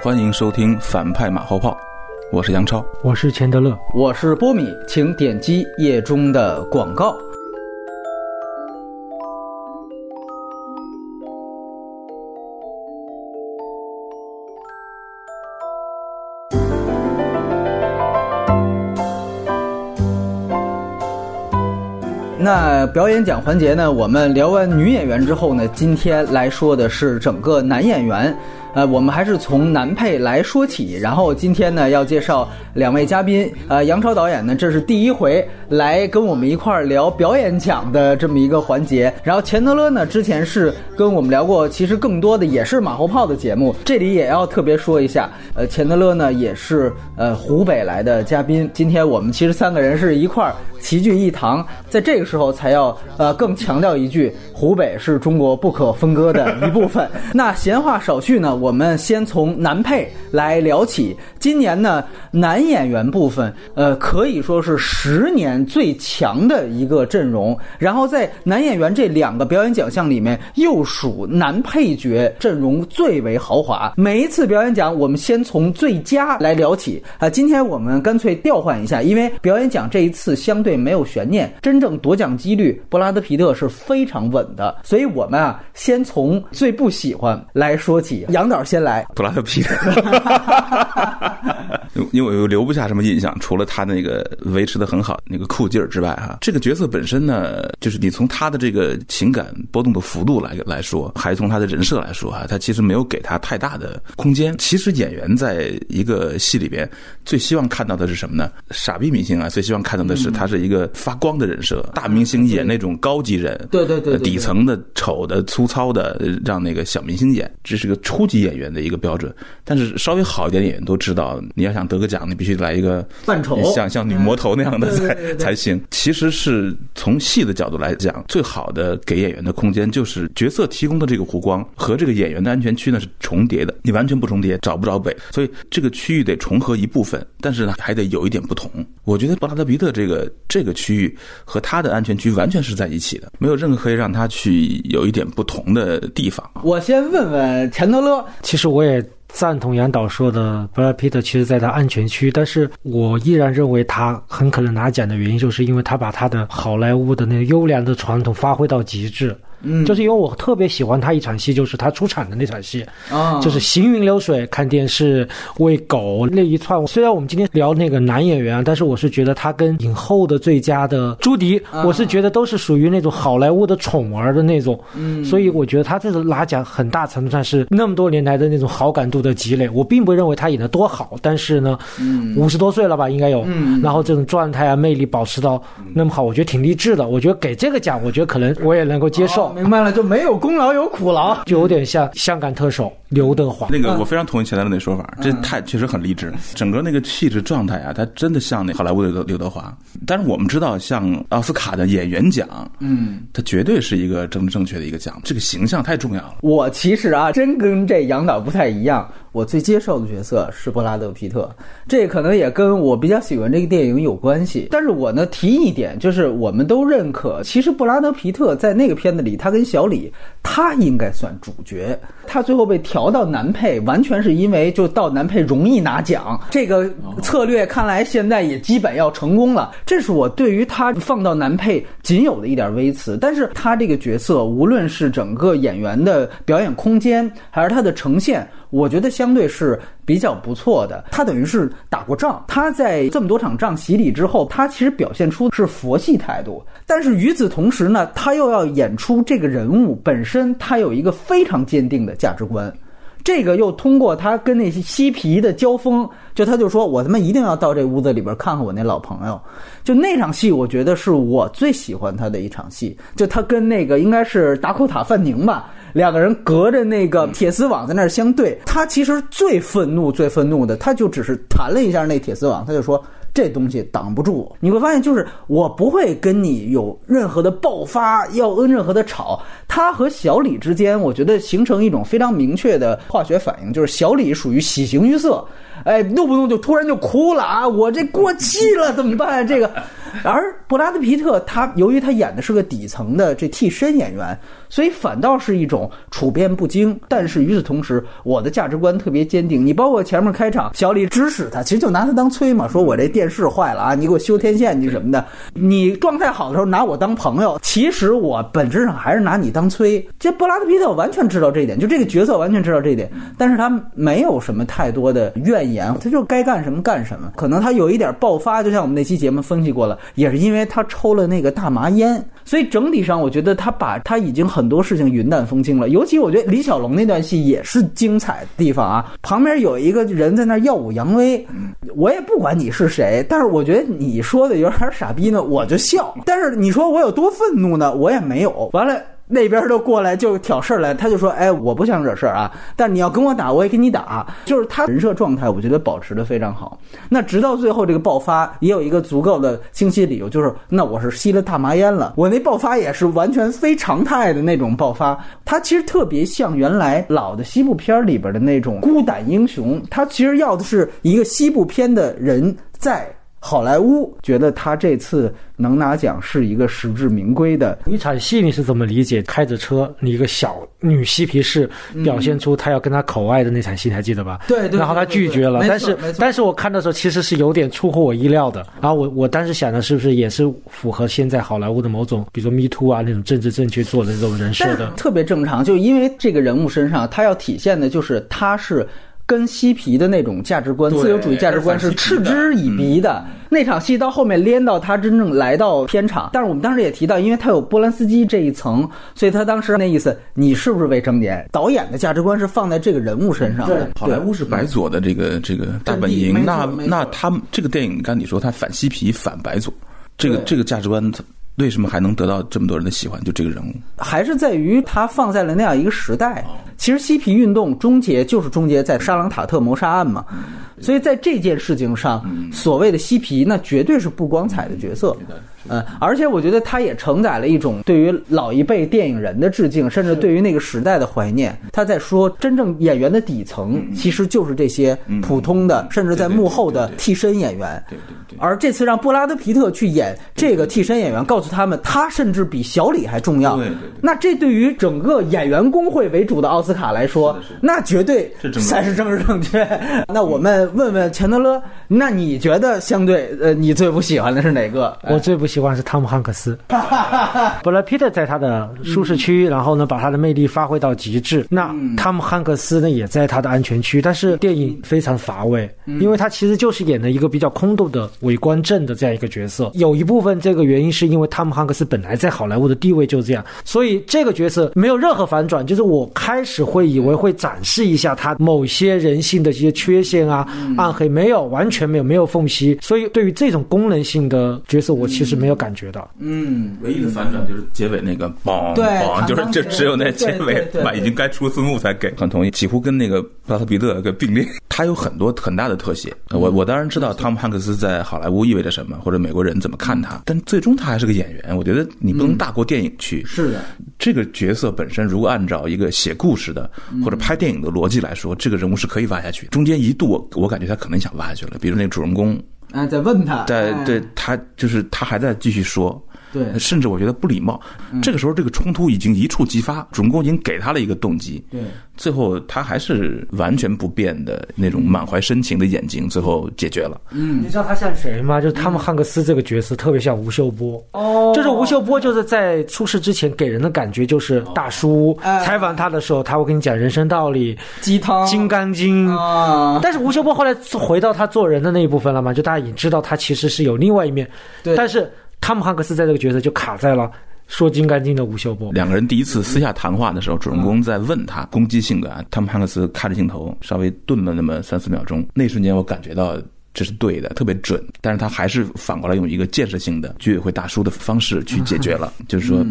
欢迎收听反派马后炮，我是杨超。我是钱德勒，我是波米，请点击页中的广告。那表演奖环节呢？我们聊完女演员之后呢，今天来说的是整个男演员。呃，我们还是从男配来说起。然后今天呢，要介绍两位嘉宾。呃，杨超导演呢，这是第一回来跟我们一块儿聊表演奖的这么一个环节。然后钱德勒呢，之前是跟我们聊过，其实更多的也是马后炮的节目。这里也要特别说一下，呃，钱德勒呢也是呃湖北来的嘉宾。今天我们其实三个人是一块儿齐聚一堂，在这个时候才要呃更强调一句，湖北是中国不可分割的一部分。那闲话少叙呢，我们先从男配来聊起。今年呢，男演员部分，呃，可以说是十年最强的一个阵容。然后在男演员这两个表演奖项里面，又属男配角阵容最为豪华。每一次表演奖，我们先从最佳来聊起啊。今天我们干脆调换一下，因为表演奖这一次相对没有悬念，真正夺奖几率，布拉德皮特是非常稳的。所以我们啊，先从最不喜欢来说起。杨导先来，布拉德皮特，因为我有留不下什么印象，除了他那个维持的很好那个酷劲儿之外，哈，这个角色本身呢，就是你从他的这个情感波动的幅度来来说，还从他的人设来说，哈，他其实没有给他太大的空间。其实演员在一个戏里边，最希望看到的是什么呢？傻逼明星啊，最希望看到的是他是一个发光的人设。大明星演那种高级人，对对对，底层的丑的粗糙的，让那个小明星演，这是个初级演员的一个标准。但是稍微好一点的演员都知道，你要想得个奖，你必须来一个扮丑，像像女魔头那样的才才行。其实是从戏的角度来讲，最好的给演员的空间，就是角色提供的这个弧光和这个演员的安全区呢是重叠的，你完全不重叠，找不着北。所以这个区域得重合一部分，但是呢还得有一点不同。我觉得布拉德皮特这个这个区域和他的安全区完全是在一起的，没有任何可以让他去有一点不同的地方。我先问问钱德勒，其实我也赞同杨导说的，布拉皮特其实在他安全区，但是我依然认为他很可能拿奖的原因，就是因为他把他的好莱坞的那个优良的传统发挥到极致。嗯，就是因为我特别喜欢他一场戏，就是他出场的那场戏，啊，就是行云流水看电视喂狗那一串。虽然我们今天聊那个男演员啊，但是我是觉得他跟影后的最佳的朱迪，我是觉得都是属于那种好莱坞的宠儿的那种。嗯，所以我觉得他这次拿奖很大程度上是那么多年来的那种好感度的积累。我并不认为他演的多好，但是呢，嗯五十多岁了吧，应该有，嗯然后这种状态啊、魅力保持到那么好，我觉得挺励志的。我觉得给这个奖，我觉得可能我也能够接受。哦明白了，就没有功劳有苦劳。就有点像香港特首刘德华。那个我非常同意钱德勒那说法，这太确实很励志，整个那个气质状态啊，他真的像那好莱坞的刘刘德华。但是我们知道，像奥斯卡的演员奖，嗯，它绝对是一个政治正确的一个奖，这个形象太重要了。我其实啊，真跟这杨导不太一样。我最接受的角色是布拉德皮特，这可能也跟我比较喜欢这个电影有关系。但是我呢提一点，就是我们都认可，其实布拉德皮特在那个片子里，他跟小李，他应该算主角。他最后被调到男配，完全是因为就到男配容易拿奖，这个策略看来现在也基本要成功了。这是我对于他放到男配仅有的一点微词。但是他这个角色，无论是整个演员的表演空间，还是他的呈现。我觉得相对是比较不错的。他等于是打过仗，他在这么多场仗洗礼之后，他其实表现出是佛系态度。但是与此同时呢，他又要演出这个人物本身，他有一个非常坚定的价值观。这个又通过他跟那些嬉皮的交锋，就他就说我他妈一定要到这屋子里边看看我那老朋友。就那场戏，我觉得是我最喜欢他的一场戏。就他跟那个应该是达科塔范宁吧。两个人隔着那个铁丝网在那儿相对，他其实最愤怒、最愤怒的，他就只是弹了一下那铁丝网，他就说这东西挡不住。你会发现，就是我不会跟你有任何的爆发，要跟任何的吵。他和小李之间，我觉得形成一种非常明确的化学反应，就是小李属于喜形于色，哎，动不动就突然就哭了啊！我这过气了怎么办？这个 而布拉德皮特他由于他演的是个底层的这替身演员，所以反倒是一种处变不惊。但是与此同时，我的价值观特别坚定。你包括前面开场，小李指使他，其实就拿他当催嘛，说我这电视坏了啊，你给我修天线去什么的。你状态好的时候拿我当朋友，其实我本质上还是拿你当催。这布拉德皮特完全知道这一点，就这个角色完全知道这一点，但是他没有什么太多的怨言，他就该干什么干什么。可能他有一点爆发，就像我们那期节目分析过了，也是因为他抽了那个大麻烟。所以整体上，我觉得他把他已经很多事情云淡风轻了。尤其我觉得李小龙那段戏也是精彩的地方啊，旁边有一个人在那耀武扬威，我也不管你是谁，但是我觉得你说的有点傻逼呢，我就笑。但是你说我有多愤怒呢？我也没有。完了。那边都过来就挑事儿来，他就说：“哎，我不想惹事儿啊，但你要跟我打，我也跟你打。”就是他人设状态，我觉得保持的非常好。那直到最后这个爆发，也有一个足够的清晰理由，就是那我是吸了大麻烟了，我那爆发也是完全非常态的那种爆发。他其实特别像原来老的西部片里边的那种孤胆英雄，他其实要的是一个西部片的人在。好莱坞觉得他这次能拿奖是一个实至名归的一场戏，你是怎么理解？开着车，你一个小女嬉皮士表现出她要跟他口爱的那场戏，还记得吧？对对。然后他拒绝了，但是但是我看的时候其实是有点出乎我意料的。然后我我当时想的是不是也是符合现在好莱坞的某种，比如说 Me Too 啊那种政治正确做的这种人设的，特别正常。就因为这个人物身上，他要体现的就是他是。跟嬉皮的那种价值观、自由主义价值观是嗤之以鼻的。那场戏到后面连到他真正来到片场，但是我们当时也提到，因为他有波兰斯基这一层，所以他当时那意思，你是不是未成年？导演的价值观是放在这个人物身上的。好莱坞是白左的这个这个大本营，那那他们这个电影，刚你说他反嬉皮、反白左，这个这个价值观。为什么还能得到这么多人的喜欢？就这个人物，还是在于他放在了那样一个时代。其实嬉皮运动终结就是终结在沙朗塔特谋杀案嘛，所以在这件事情上，所谓的嬉皮那绝对是不光彩的角色。嗯，而且我觉得它也承载了一种对于老一辈电影人的致敬，甚至对于那个时代的怀念。他在说，真正演员的底层其实就是这些普通的，甚至在幕后的替身演员。对对对。而这次让布拉德皮特去演这个替身演员，告诉他们，他甚至比小李还重要。对对。那这对于整个演员工会为主的奥斯卡来说，那绝对才是政治正确。那我们问问钱德勒，那你觉得相对呃，你最不喜欢的是哪个？我最不喜。喜欢是汤姆汉克斯，布莱皮特在他的舒适区，然后呢把他的魅力发挥到极致。那汤姆汉克斯呢也在他的安全区，但是电影非常乏味，因为他其实就是演了一个比较空洞的伪观正的这样一个角色。有一部分这个原因是因为汤姆汉克斯本来在好莱坞的地位就这样，所以这个角色没有任何反转。就是我开始会以为会展示一下他某些人性的这些缺陷啊、暗黑，没有，完全没有，没有缝隙。所以对于这种功能性的角色，我其实没。有感觉到，嗯，唯一的反转就是结尾那个嘣嘣，就是就只有那结尾，吧？已经该出字幕才给。很同意，几乎跟那个布拉德皮特个并列。他有很多很大的特写。我我当然知道汤姆汉克斯在好莱坞意味着什么，或者美国人怎么看他，但最终他还是个演员。我觉得你不能大过电影去。是的，这个角色本身，如果按照一个写故事的或者拍电影的逻辑来说，这个人物是可以挖下去。中间一度我我感觉他可能想挖下去了，比如那个主人公。啊，在问他，在对他就是他还在继续说。对，甚至我觉得不礼貌。这个时候，这个冲突已经一触即发，主人公已经给他了一个动机。对，最后他还是完全不变的那种满怀深情的眼睛，最后解决了。嗯，你知道他像谁吗？就是汤姆汉克斯这个角色特别像吴秀波。哦，就是吴秀波，就是在出事之前给人的感觉就是大叔。采访他的时候，他会跟你讲人生道理、鸡汤、金刚经。啊，但是吴秀波后来回到他做人的那一部分了嘛？就大家已经知道他其实是有另外一面。对，但是。汤姆汉克斯在这个角色就卡在了说金刚经的吴秀波。两个人第一次私下谈话的时候，主人公在问他攻击性的，汤姆汉克斯看着镜头稍微顿了那么三四秒钟，那瞬间我感觉到这是对的，特别准。但是他还是反过来用一个建设性的居委会大叔的方式去解决了，就是说，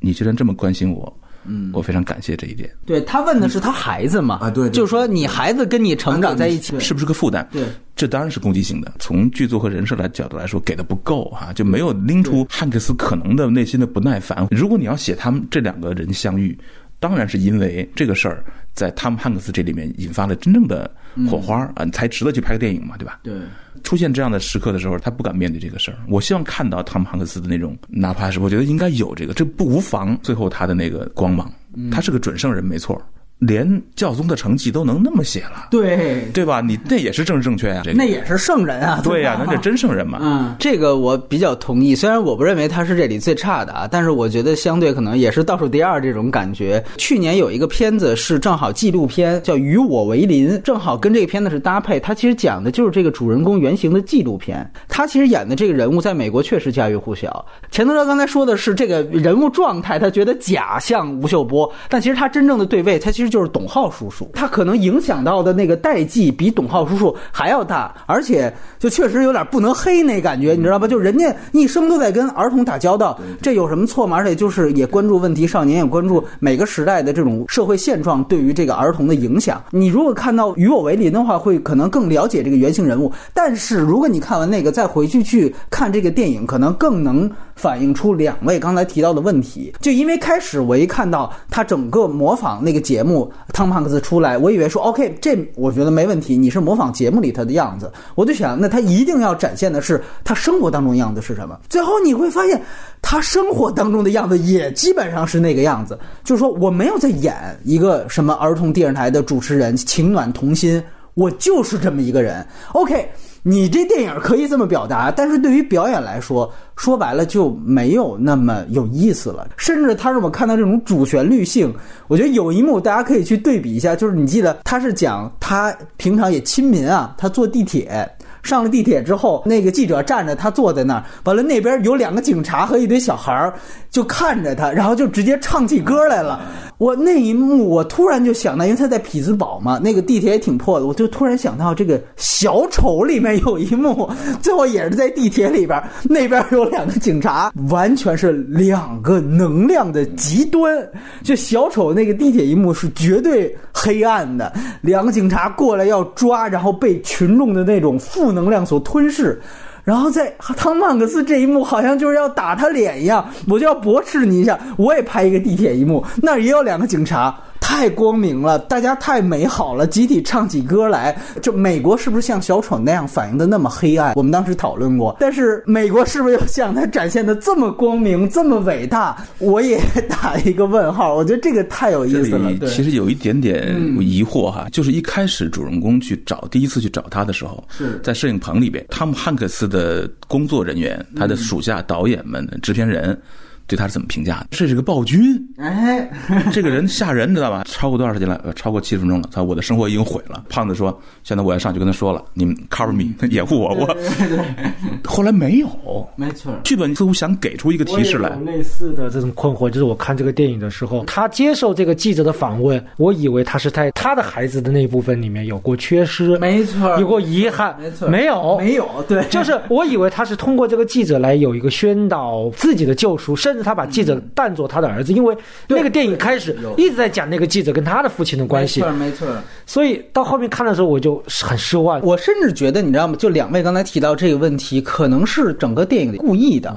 你居然这么关心我。嗯，我非常感谢这一点。对他问的是他孩子嘛？啊，对，就是说你孩子跟你成长在一起，是不是个负担？对，这当然是攻击性的。从剧作和人设来角度来说，给的不够哈，就没有拎出汉克斯可能的内心的不耐烦。如果你要写他们这两个人相遇，当然是因为这个事儿在汤姆汉克斯这里面引发了真正的火花啊，才值得去拍个电影嘛，对吧？对。出现这样的时刻的时候，他不敢面对这个事儿。我希望看到汤姆汉克斯的那种，哪怕是我觉得应该有这个，这不无妨。最后他的那个光芒，他是个准圣人，没错。连教宗的成绩都能那么写了，对对吧？你那也是政治正确呀，那也是圣人啊，对呀，那是真圣人嘛。嗯，这个我比较同意。虽然我不认为他是这里最差的啊，但是我觉得相对可能也是倒数第二这种感觉。去年有一个片子是正好纪录片，叫《与我为邻》，正好跟这个片子是搭配。他其实讲的就是这个主人公原型的纪录片。他其实演的这个人物在美国确实家喻户晓。钱德勒刚才说的是这个人物状态，他觉得假像吴秀波，但其实他真正的对位，他其实就是董浩叔叔。他可能影响到的那个代际比董浩叔叔还要大，而且就确实有点不能黑那感觉，你知道吧？就人家一生都在跟儿童打交道，这有什么错吗？而且就是也关注问题少年，也关注每个时代的这种社会现状对于这个儿童的影响。你如果看到《与我为邻》的话，会可能更了解这个原型人物。但是如果你看完那个再回去去看这个电影，可能更能反映出两位刚才提到的问题。就因为开始我一看到他整个模仿那个节目，汤姆汉克斯出来，我以为说 OK，这我觉得没问题，你是模仿节目里他的样子。我就想，那他一定要展现的是他生活当中样子是什么？最后你会发现，他生活当中的样子也基本上是那个样子。就是说，我没有在演一个什么儿童电视台的主持人，情暖童心，我就是这么一个人。OK。你这电影可以这么表达，但是对于表演来说，说白了就没有那么有意思了。甚至他让我看到这种主旋律性，我觉得有一幕大家可以去对比一下，就是你记得他是讲他平常也亲民啊，他坐地铁。上了地铁之后，那个记者站着，他坐在那儿。完了，那边有两个警察和一堆小孩儿，就看着他，然后就直接唱起歌来了。我那一幕，我突然就想到，因为他在匹兹堡嘛，那个地铁也挺破的，我就突然想到这个小丑里面有一幕，最后也是在地铁里边，那边有两个警察，完全是两个能量的极端。就小丑那个地铁一幕是绝对黑暗的，两个警察过来要抓，然后被群众的那种负能量所吞噬。然后在汤曼克斯这一幕，好像就是要打他脸一样，我就要驳斥你一下，我也拍一个地铁一幕，那也有两个警察。太光明了，大家太美好了，集体唱起歌来。就美国是不是像小丑那样反应的那么黑暗？我们当时讨论过。但是美国是不是又像他展现的这么光明、这么伟大？我也打一个问号。我觉得这个太有意思了。其实有一点点疑惑哈，就是一开始主人公去找第一次去找他的时候，在摄影棚里边，汤姆汉克斯的工作人员、他的属下、导演们、制片人。对他是怎么评价的？这是个暴君，哎，这个人吓人，知道吧？超过多长时间了？呃，超过七十分钟了。他我的生活已经毁了。胖子说：“现在我要上去跟他说了，你们 cover me，掩护我。”我 后来没有，没错。剧本似乎想给出一个提示来。类似的这种困惑，就是我看这个电影的时候，他接受这个记者的访问，我以为他是在他的孩子的那部分里面有过缺失，没错，有过遗憾，没错，没有，没有，对，就是我以为他是通过这个记者来有一个宣导自己的救赎，甚。甚至他把记者当作他的儿子，因为那个电影开始一直在讲那个记者跟他的父亲的关系，没错没错。所以到后面看的时候，我就很失望。我甚至觉得，你知道吗？就两位刚才提到这个问题，可能是整个电影故意的。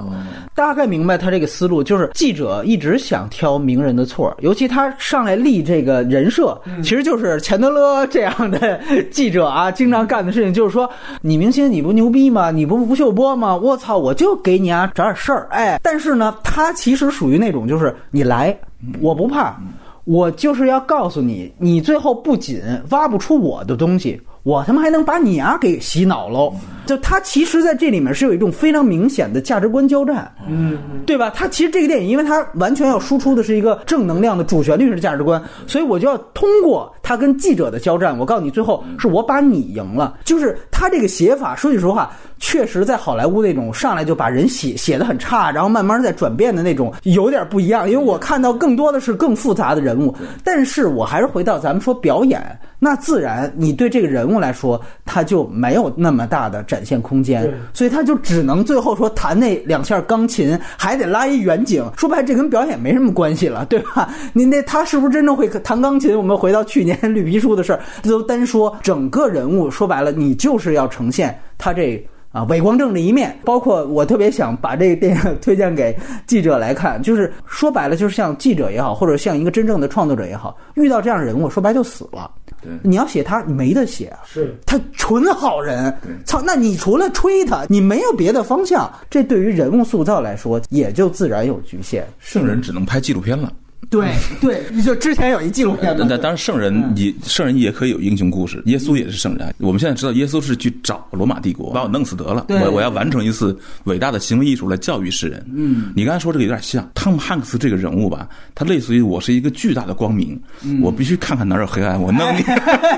大概明白他这个思路，就是记者一直想挑名人的错，尤其他上来立这个人设，其实就是钱德勒这样的记者啊，经常干的事情就是说，你明星你不牛逼吗？你不吴秀波吗？我操，我就给你啊找点事儿。哎，但是呢，他。他其实属于那种，就是你来，我不怕，我就是要告诉你，你最后不仅挖不出我的东西，我他妈还能把你啊给洗脑喽。就他其实在这里面是有一种非常明显的价值观交战，嗯，对吧？他其实这个电影，因为他完全要输出的是一个正能量的主旋律式价值观，所以我就要通过他跟记者的交战，我告诉你，最后是我把你赢了。就是他这个写法，说句实话，确实在好莱坞那种上来就把人写写的很差，然后慢慢在转变的那种有点不一样。因为我看到更多的是更复杂的人物，但是我还是回到咱们说表演，那自然你对这个人物来说，他就没有那么大的展。现空间，所以他就只能最后说弹那两下钢琴，还得拉一远景。说白，这跟表演没什么关系了，对吧？你那他是不是真正会弹钢琴？我们回到去年 绿皮书的事儿，都单说整个人物。说白了，你就是要呈现他这啊，伪光正的一面，包括我特别想把这个电影 推荐给记者来看，就是说白了，就是像记者也好，或者像一个真正的创作者也好，遇到这样的人物，说白就死了。对你要写他，你没得写啊，是他纯好人。操，那你除了吹他，你没有别的方向，这对于人物塑造来说，也就自然有局限。圣人只能拍纪录片了。对对，你就之前有一纪录片嘛但，当然，圣人也圣人也可以有英雄故事，耶稣也是圣人。我们现在知道，耶稣是去找罗马帝国，把我弄死得了。我我要完成一次伟大的行为艺术来教育世人。嗯，你刚才说这个有点像汤姆汉克斯这个人物吧？他类似于我是一个巨大的光明，我必须看看哪儿有黑暗，我弄你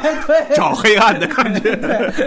找黑暗的感觉。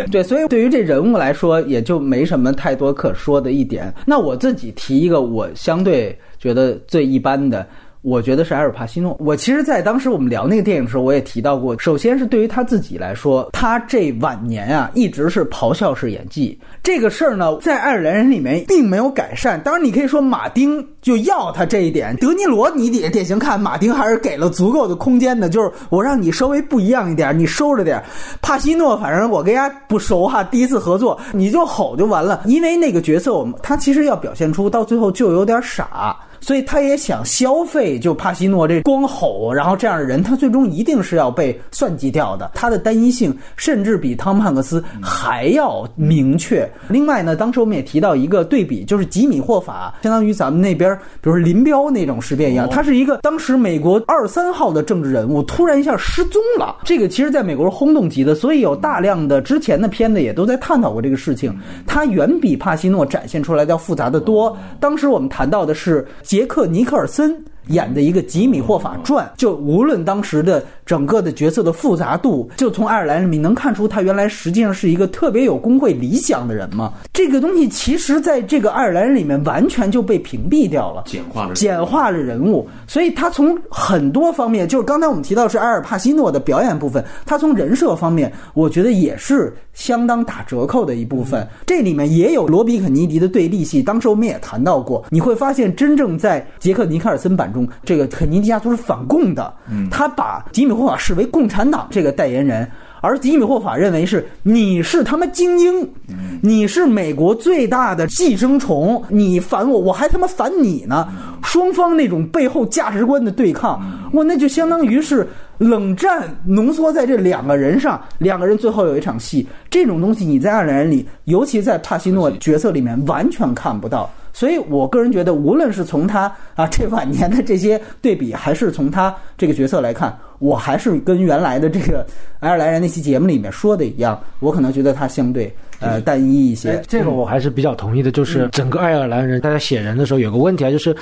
对，所以对于这人物来说，也就没什么太多可说的一点。那我自己提一个我相对觉得最一般的。我觉得是埃尔帕西诺。我其实，在当时我们聊那个电影的时候，我也提到过。首先是对于他自己来说，他这晚年啊，一直是咆哮式演技这个事儿呢，在爱尔兰人里面并没有改善。当然，你可以说马丁就要他这一点，德尼罗你也典型看，马丁还是给了足够的空间的，就是我让你稍微不一样一点，你收着点。帕西诺，反正我跟人家不熟哈，第一次合作你就吼就完了，因为那个角色我们他其实要表现出到最后就有点傻。所以他也想消费，就帕西诺这光吼，然后这样的人，他最终一定是要被算计掉的。他的单一性甚至比汤姆汉克斯还要明确。另外呢，当时我们也提到一个对比，就是吉米霍法，相当于咱们那边，比如说林彪那种事变一样，他是一个当时美国二三号的政治人物，突然一下失踪了。这个其实在美国是轰动级的，所以有大量的之前的片子也都在探讨过这个事情。他远比帕西诺展现出来的要复杂的多。当时我们谈到的是。杰克·尼克尔森演的一个吉米·霍法传，就无论当时的整个的角色的复杂度，就从爱尔兰人民能看出他原来实际上是一个特别有工会理想的人嘛。这个东西其实在这个爱尔兰人里面完全就被屏蔽掉了，简化了简化了人物。所以他从很多方面，就是刚才我们提到是埃尔帕西诺的表演部分，他从人设方面，我觉得也是相当打折扣的一部分。这里面也有罗比肯尼迪的对立戏，当时我们也谈到过，你会发现真正在杰克尼克尔森版中，这个肯尼迪家族是反共的，他把吉米霍法视为共产党这个代言人。而吉米霍法认为是你是他妈精英，你是美国最大的寄生虫，你烦我，我还他妈烦你呢。双方那种背后价值观的对抗，我那就相当于是冷战浓缩在这两个人上，两个人最后有一场戏。这种东西你在爱尔兰人里，尤其在帕西诺角色里面完全看不到。所以我个人觉得，无论是从他啊这晚年的这些对比，还是从他这个角色来看，我还是跟原来的这个 爱尔兰人那期节目里面说的一样，我可能觉得他相对呃单一一些。这个我还是比较同意的，就是整个爱尔兰人，大家写人的时候有个问题啊，就是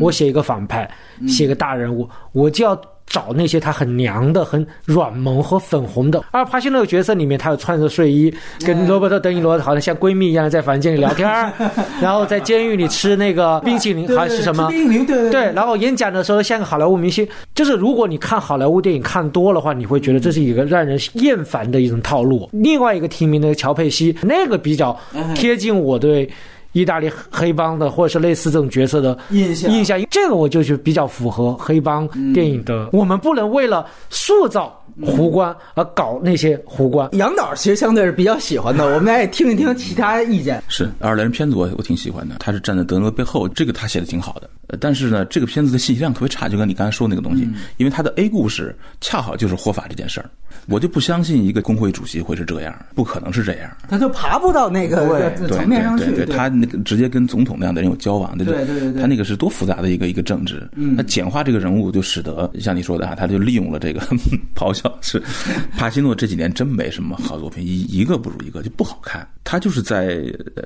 我写一个反派，写个大人物，我就要。找那些他很娘的、很软萌和粉红的。而帕西诺角色里面，他有穿着睡衣，跟罗伯特·德尼罗好像像闺蜜一样在房间里聊天儿，然后在监狱里吃那个冰淇淋还是什么？冰淇淋，对对对。然后演讲的时候像个好莱坞明星。就是如果你看好莱坞电影看多了话，你会觉得这是一个让人厌烦的一种套路。另外一个提名的乔佩西，那个比较贴近我对。意大利黑帮的，或者是类似这种角色的印象，印象，这个我就是比较符合黑帮电影的。我们不能为了塑造胡官而搞那些胡官。杨导其实相对是比较喜欢的，我们来听一听其他意见。是爱尔兰人片子，我我挺喜欢的。他是站在德诺背后，这个他写的挺好的。但是呢，这个片子的信息量特别差，就跟你刚才说那个东西，因为他的 A 故事恰好就是霍法这件事儿。我就不相信一个工会主席会是这样，不可能是这样。他就爬不到那个层面上去。对，他那个直接跟总统那样的人有交往，对对对对。他那个是多复杂的一个一个政治。嗯。他简化这个人物，就使得像你说的啊，他就利用了这个咆哮。是帕西诺这几年真没什么好作品，一一个不如一个，就不好看。他就是在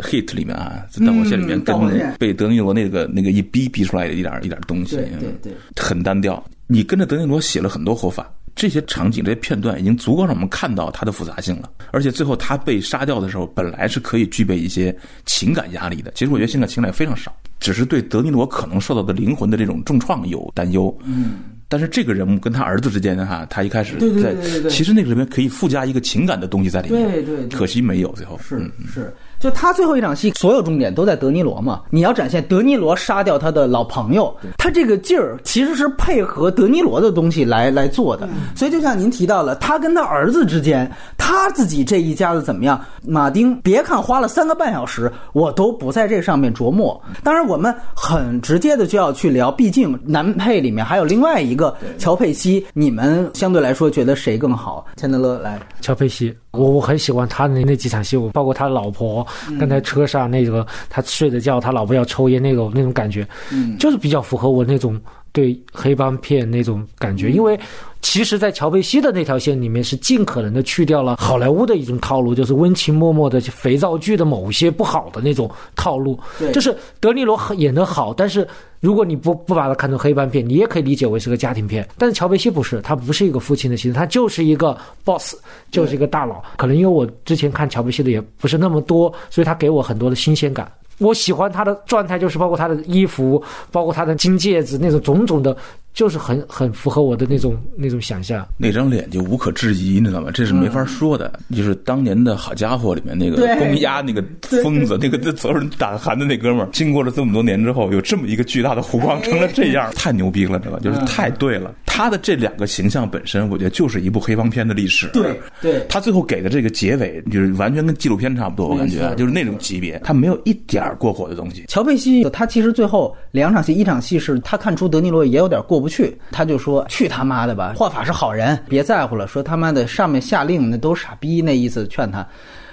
hit 里面啊，在导火线里面跟被德尼罗那个那个一逼逼出来的一点一点东西，对对对，很单调。你跟着德尼罗写了很多活法。这些场景、这些片段已经足够让我们看到它的复杂性了。而且最后他被杀掉的时候，本来是可以具备一些情感压力的。其实我觉得现在情感非常少，只是对德尼罗可能受到的灵魂的这种重创有担忧。嗯，但是这个人物跟他儿子之间呢，哈，他一开始对对在对对对其实那个里面可以附加一个情感的东西在里面，对对对可惜没有最后是嗯是，就他最后一场戏，所有重点都在德尼罗嘛。你要展现德尼罗杀掉他的老朋友，他这个劲儿其实是配合德尼罗的东西来来做的。所以就像您提到了，他跟他儿子之间，他自己这一家子怎么样？马丁，别看花了三个半小时，我都不在这上面琢磨。当然，我们很直接的就要去聊，毕竟男配里面还有另外一个乔佩西，你们相对来说觉得谁更好？钱德勒来，乔佩西，我我很喜欢他的那几场戏，我包括他老婆跟在车上那个他睡着觉，他老婆要抽烟那种那种感觉，嗯。就是比较符合我那种对黑帮片那种感觉，因为。其实，在乔贝西的那条线里面，是尽可能的去掉了好莱坞的一种套路，就是温情脉脉的肥皂剧的某些不好的那种套路。对就是德尼罗演得好，但是如果你不不把它看成黑帮片，你也可以理解为是个家庭片。但是乔贝西不是，他不是一个父亲的形象，他就是一个 boss，就是一个大佬。可能因为我之前看乔贝西的也不是那么多，所以他给我很多的新鲜感。我喜欢他的状态，就是包括他的衣服，包括他的金戒指，那种种种的，就是很很符合我的那种那种想象。那张脸就无可置疑，你知道吗？这是没法说的。就是当年的好家伙里面那个公鸭那个疯子，那个所有人打寒的那哥们儿，经过了这么多年之后，有这么一个巨大的弧光，成了这样，太牛逼了，知道吧？就是太对了。他的这两个形象本身，我觉得就是一部黑帮片的历史。对对他最后给的这个结尾，就是完全跟纪录片差不多，我感觉就是那种级别，他没有一点儿过火的东西。乔佩西他其实最后两场戏，一场戏是他看出德尼罗也有点过不去，他就说：“去他妈的吧，霍法是好人，别在乎了。”说他妈的上面下令那都傻逼，那意思劝他。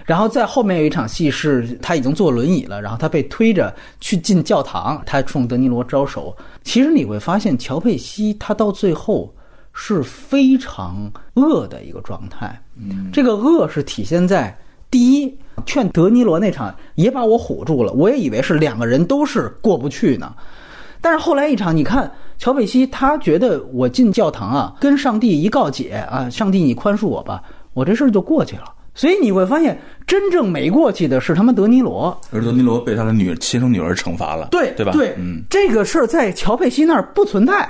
然后在后面有一场戏是他已经坐轮椅了，然后他被推着去进教堂，他冲德尼罗招手。其实你会发现，乔佩西他到最后是非常恶的一个状态。嗯，这个恶是体现在第一，劝德尼罗那场也把我唬住了，我也以为是两个人都是过不去呢。但是后来一场，你看乔佩西，他觉得我进教堂啊，跟上帝一告解啊，上帝你宽恕我吧，我这事儿就过去了。所以你会发现，真正没过去的是他妈德尼罗。而德尼罗被他的女亲生女儿惩罚了，对对吧？对，嗯，这个事儿在乔佩西那儿不存在，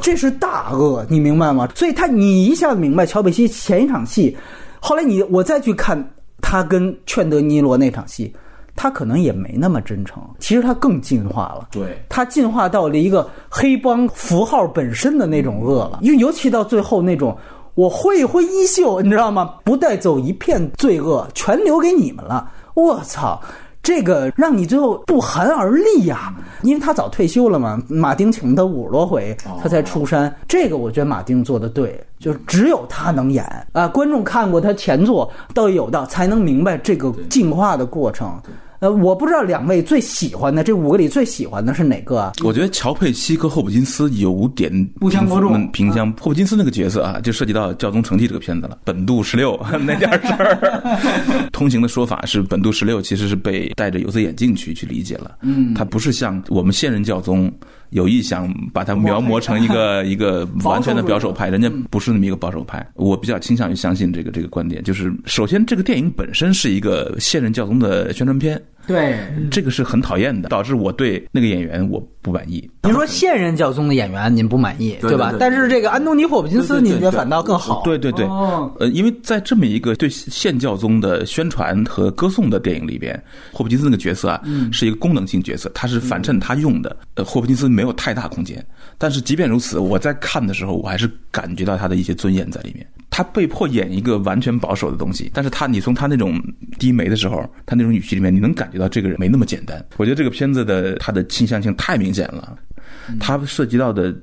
这是大恶，你明白吗？所以他你一下子明白乔佩西前一场戏，后来你我再去看他跟劝德尼罗那场戏，他可能也没那么真诚，其实他更进化了。对。他进化到了一个黑帮符号本身的那种恶了，因为尤其到最后那种。我挥一挥衣袖，你知道吗？不带走一片罪恶，全留给你们了。我操！这个让你最后不寒而栗呀、因为他早退休了嘛。马丁请他五十多回，他才出山。这个我觉得马丁做的对，就是只有他能演啊。观众看过他前作倒有的，才能明白这个进化的过程。呃，我不知道两位最喜欢的这五个里最喜欢的是哪个啊？我觉得乔佩西和霍普金斯有点不相伯仲平平相。霍普金斯那个角色啊，就涉及到教宗成绩这个片子了。本杜十六 那点事儿，通行的说法是本杜十六其实是被戴着有色眼镜去去理解了。嗯，他不是像我们现任教宗有意想把它描摹成一个 一个完全的保守派，人家不是那么一个保守派。我比较倾向于相信这个这个观点，就是首先这个电影本身是一个现任教宗的宣传片。对，这个是很讨厌的，导致我对那个演员我不满意。您说现任教宗的演员您不满意，对对对但是这个安东尼·霍普金斯，您觉得反倒更好？对对对，哦。呃，因为在这么一个对现教宗的宣传和歌颂的电影里边，霍普金斯那个角色啊，是一个功能性角色，他是反衬他用的。呃，霍普金斯没有太大空间，但是即便如此，我在看的时候，我还是感觉到他的一些尊严在里面。他被迫演一个完全保守的东西，但是他你从他那种低眉的时候，他那种语气里面，你能感觉到这个人没那么简单。我觉得这个片子的他的倾向性太明显了，他涉及到的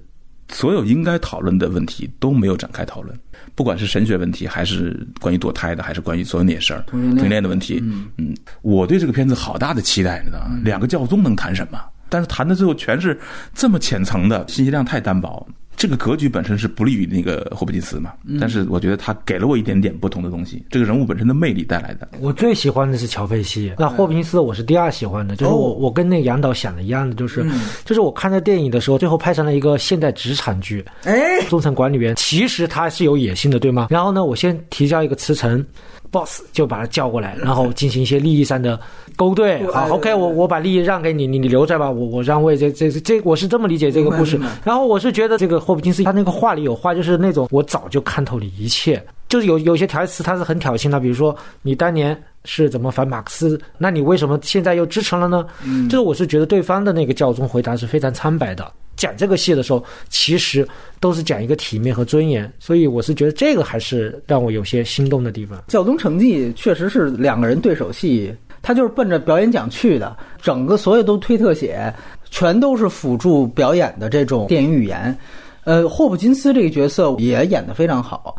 所有应该讨论的问题都没有展开讨论，不管是神学问题，还是关于堕胎的，还是关于所有那些事儿，同性恋的问题。嗯，我对这个片子好大的期待，你知道吗？两个教宗能谈什么？但是谈的最后全是这么浅层的，信息量太单薄。这个格局本身是不利于那个霍普金斯嘛，但是我觉得他给了我一点点不同的东西，这个人物本身的魅力带来的。我最喜欢的是乔佩西，那霍普金斯我是第二喜欢的，就是我、哦。我跟那个杨导想的一样的，就是、就是我看这电影的时候，最后拍成了一个现代职场剧，哎，中层管理员。其实他是有野心的，对吗？然后呢，我先提交一个辞呈，boss 就把他叫过来，然后进行一些利益上的勾兑。好，OK，我我把利益让给你，你你留着吧，我我让位。这这这，我是这么理解这个故事。然后我是觉得这个霍普金斯他那个话里有话，就是那种我早就看透了一切，就是有有些台词他是很挑衅的，比如说你当年是怎么反马克思，那你为什么现在又支持了呢？嗯，就是我是觉得对方的那个教宗回答是非常苍白的。讲这个戏的时候，其实都是讲一个体面和尊严，所以我是觉得这个还是让我有些心动的地方。教宗成绩确实是两个人对手戏，他就是奔着表演奖去的，整个所有都推特写，全都是辅助表演的这种电影语言。呃，霍普金斯这个角色也演得非常好。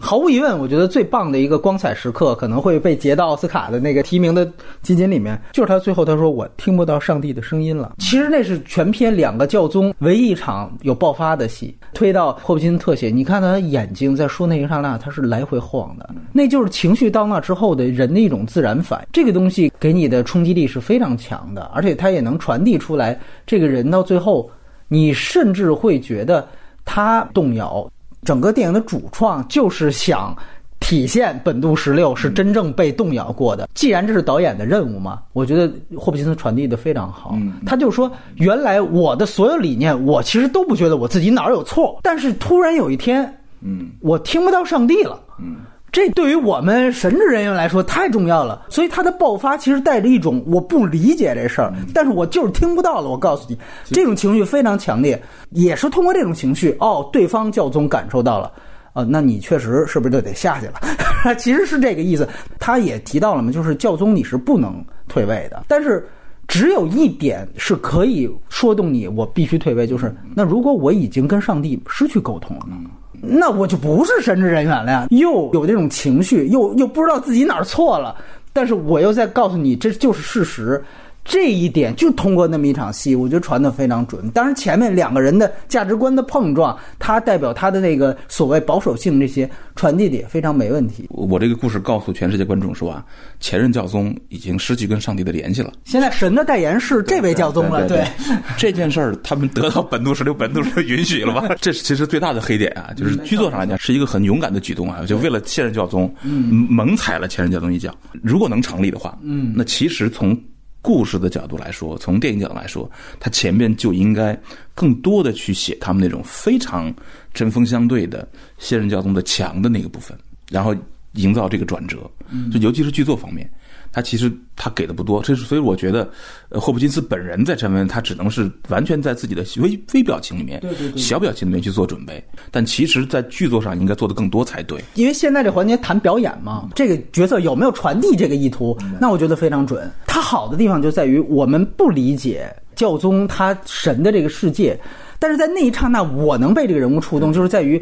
毫无疑问，我觉得最棒的一个光彩时刻，可能会被截到奥斯卡的那个提名的基金里面，就是他最后他说：“我听不到上帝的声音了。”其实那是全片两个教宗唯一一场有爆发的戏。推到霍普金特写，你看他眼睛在说那一刹那，他是来回晃的，那就是情绪到那之后的人的一种自然反应。这个东西给你的冲击力是非常强的，而且他也能传递出来，这个人到最后，你甚至会觉得他动摇。整个电影的主创就是想体现本杜十六是真正被动摇过的。既然这是导演的任务嘛，我觉得霍普金斯传递的非常好。他就说，原来我的所有理念，我其实都不觉得我自己哪儿有错，但是突然有一天，嗯，我听不到上帝了，嗯。这对于我们神职人员来说太重要了，所以他的爆发其实带着一种我不理解这事儿，但是我就是听不到了。我告诉你，这种情绪非常强烈，也是通过这种情绪，哦，对方教宗感受到了，呃，那你确实是不是就得下去了？其实是这个意思。他也提到了嘛，就是教宗你是不能退位的，但是只有一点是可以说动你，我必须退位，就是那如果我已经跟上帝失去沟通了呢？那我就不是神职人员了呀，又有这种情绪，又又不知道自己哪儿错了，但是我又在告诉你，这就是事实。这一点就通过那么一场戏，我觉得传的非常准。当然，前面两个人的价值观的碰撞，他代表他的那个所谓保守性，这些传递的也非常没问题。我这个故事告诉全世界观众说啊，前任教宗已经失去跟上帝的联系了。现在神的代言是这位教宗了，对这件事儿，他们得到本都十六本笃十六允许了吧？这是其实最大的黑点啊，就是剧作上来讲是一个很勇敢的举动啊，就为了现任教宗，嗯猛踩了前任教宗一脚。如果能成立的话，嗯，那其实从。故事的角度来说，从电影角度来说，他前面就应该更多的去写他们那种非常针锋相对的现任教宗的强的那个部分，然后营造这个转折，就尤其是剧作方面。他其实他给的不多，这是所以我觉得，呃，霍普金斯本人在这面他只能是完全在自己的微微表情里面，对对对，小表情里面去做准备，但其实，在剧作上应该做的更多才对。因为现在这环节谈表演嘛，这个角色有没有传递这个意图，那我觉得非常准。他好的地方就在于我们不理解教宗他神的这个世界，但是在那一刹那，我能被这个人物触动，就是在于。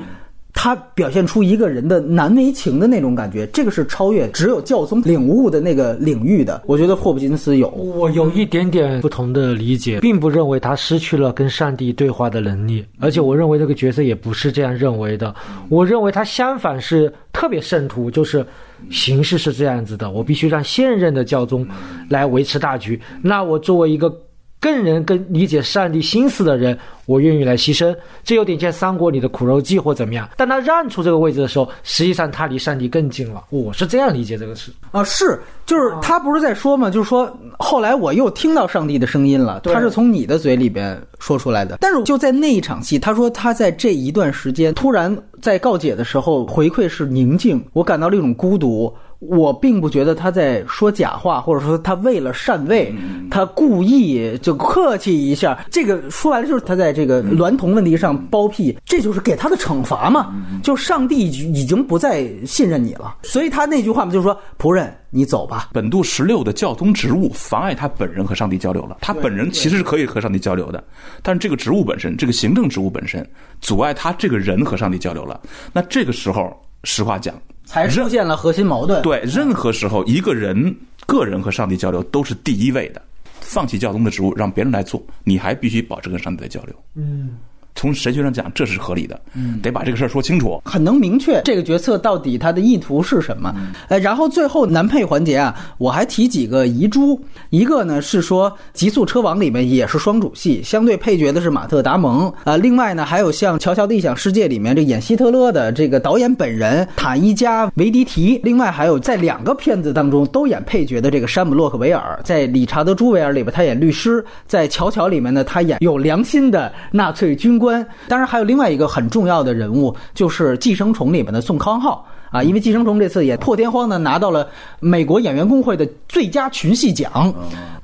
他表现出一个人的难为情的那种感觉，这个是超越只有教宗领悟的那个领域的。我觉得霍普金斯有，我有一点点不同的理解，并不认为他失去了跟上帝对话的能力，而且我认为这个角色也不是这样认为的。我认为他相反是特别圣徒，就是形式是这样子的，我必须让现任的教宗来维持大局。那我作为一个。更能跟理解上帝心思的人，我愿意来牺牲。这有点像三国里的苦肉计或怎么样。但他让出这个位置的时候，实际上他离上帝更近了。我是这样理解这个事啊，是就是他不是在说吗？就是说后来我又听到上帝的声音了，他是从你的嘴里边说出来的。但是就在那一场戏，他说他在这一段时间突然在告解的时候回馈是宁静，我感到了一种孤独。我并不觉得他在说假话，或者说他为了禅位，他故意就客气一下。这个说白了就是他在这个娈童问题上包庇，这就是给他的惩罚嘛。就上帝已经不再信任你了，所以他那句话嘛，就是说仆人，你走吧。本笃十六的教宗职务妨碍他本人和上帝交流了。他本人其实是可以和上帝交流的，但是这个职务本身，这个行政职务本身，阻碍他这个人和上帝交流了。那这个时候，实话讲。才出现了核心矛盾。对，任何时候，一个人个人和上帝交流都是第一位的。放弃教宗的职务，让别人来做，你还必须保持跟上帝的交流。嗯，从神学上讲，这是合理的，嗯，得把这个事儿说清楚。很能明确这个角色到底他的意图是什么。呃，然后最后男配环节啊，我还提几个遗珠。一个呢是说《极速车王》里面也是双主戏，相对配角的是马特·达蒙啊。另外呢，还有像《乔乔的异想世界》里面这演希特勒的这个导演本人塔伊加·维迪提。另外还有在两个片子当中都演配角的这个山姆·洛克维尔，在《理查德·朱维尔》里边他演律师，在《乔乔》里面呢他演有良心的纳粹军官。当然还有另外一个很重要的人物，就是《寄生虫》里面的宋康昊。啊，因为《寄生虫》这次也破天荒的拿到了美国演员工会的最佳群戏奖，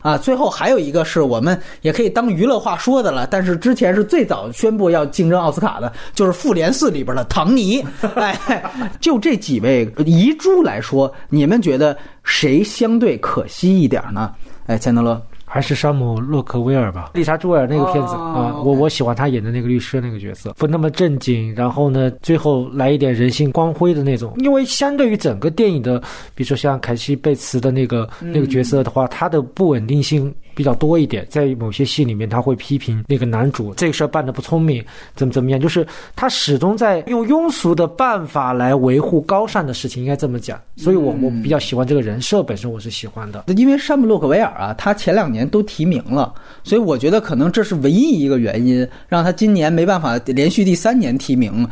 啊，最后还有一个是我们也可以当娱乐话说的了，但是之前是最早宣布要竞争奥斯卡的，就是《复联四》里边的唐尼。哎，就这几位遗珠来说，你们觉得谁相对可惜一点呢？哎，钱德勒。还是山姆·洛克威尔吧，丽莎·朱尔那个片子啊，我我喜欢他演的那个律师那个角色，不那么正经，然后呢，最后来一点人性光辉的那种。因为相对于整个电影的，比如说像凯西·贝茨的那个那个角色的话，他的不稳定性。比较多一点，在某些戏里面，他会批评那个男主这个事儿办的不聪明，怎么怎么样，就是他始终在用庸俗的办法来维护高尚的事情，应该这么讲。所以我我比较喜欢这个人设本身，我是喜欢的。因为山姆洛克维尔啊，他前两年都提名了，所以我觉得可能这是唯一一个原因，让他今年没办法连续第三年提名。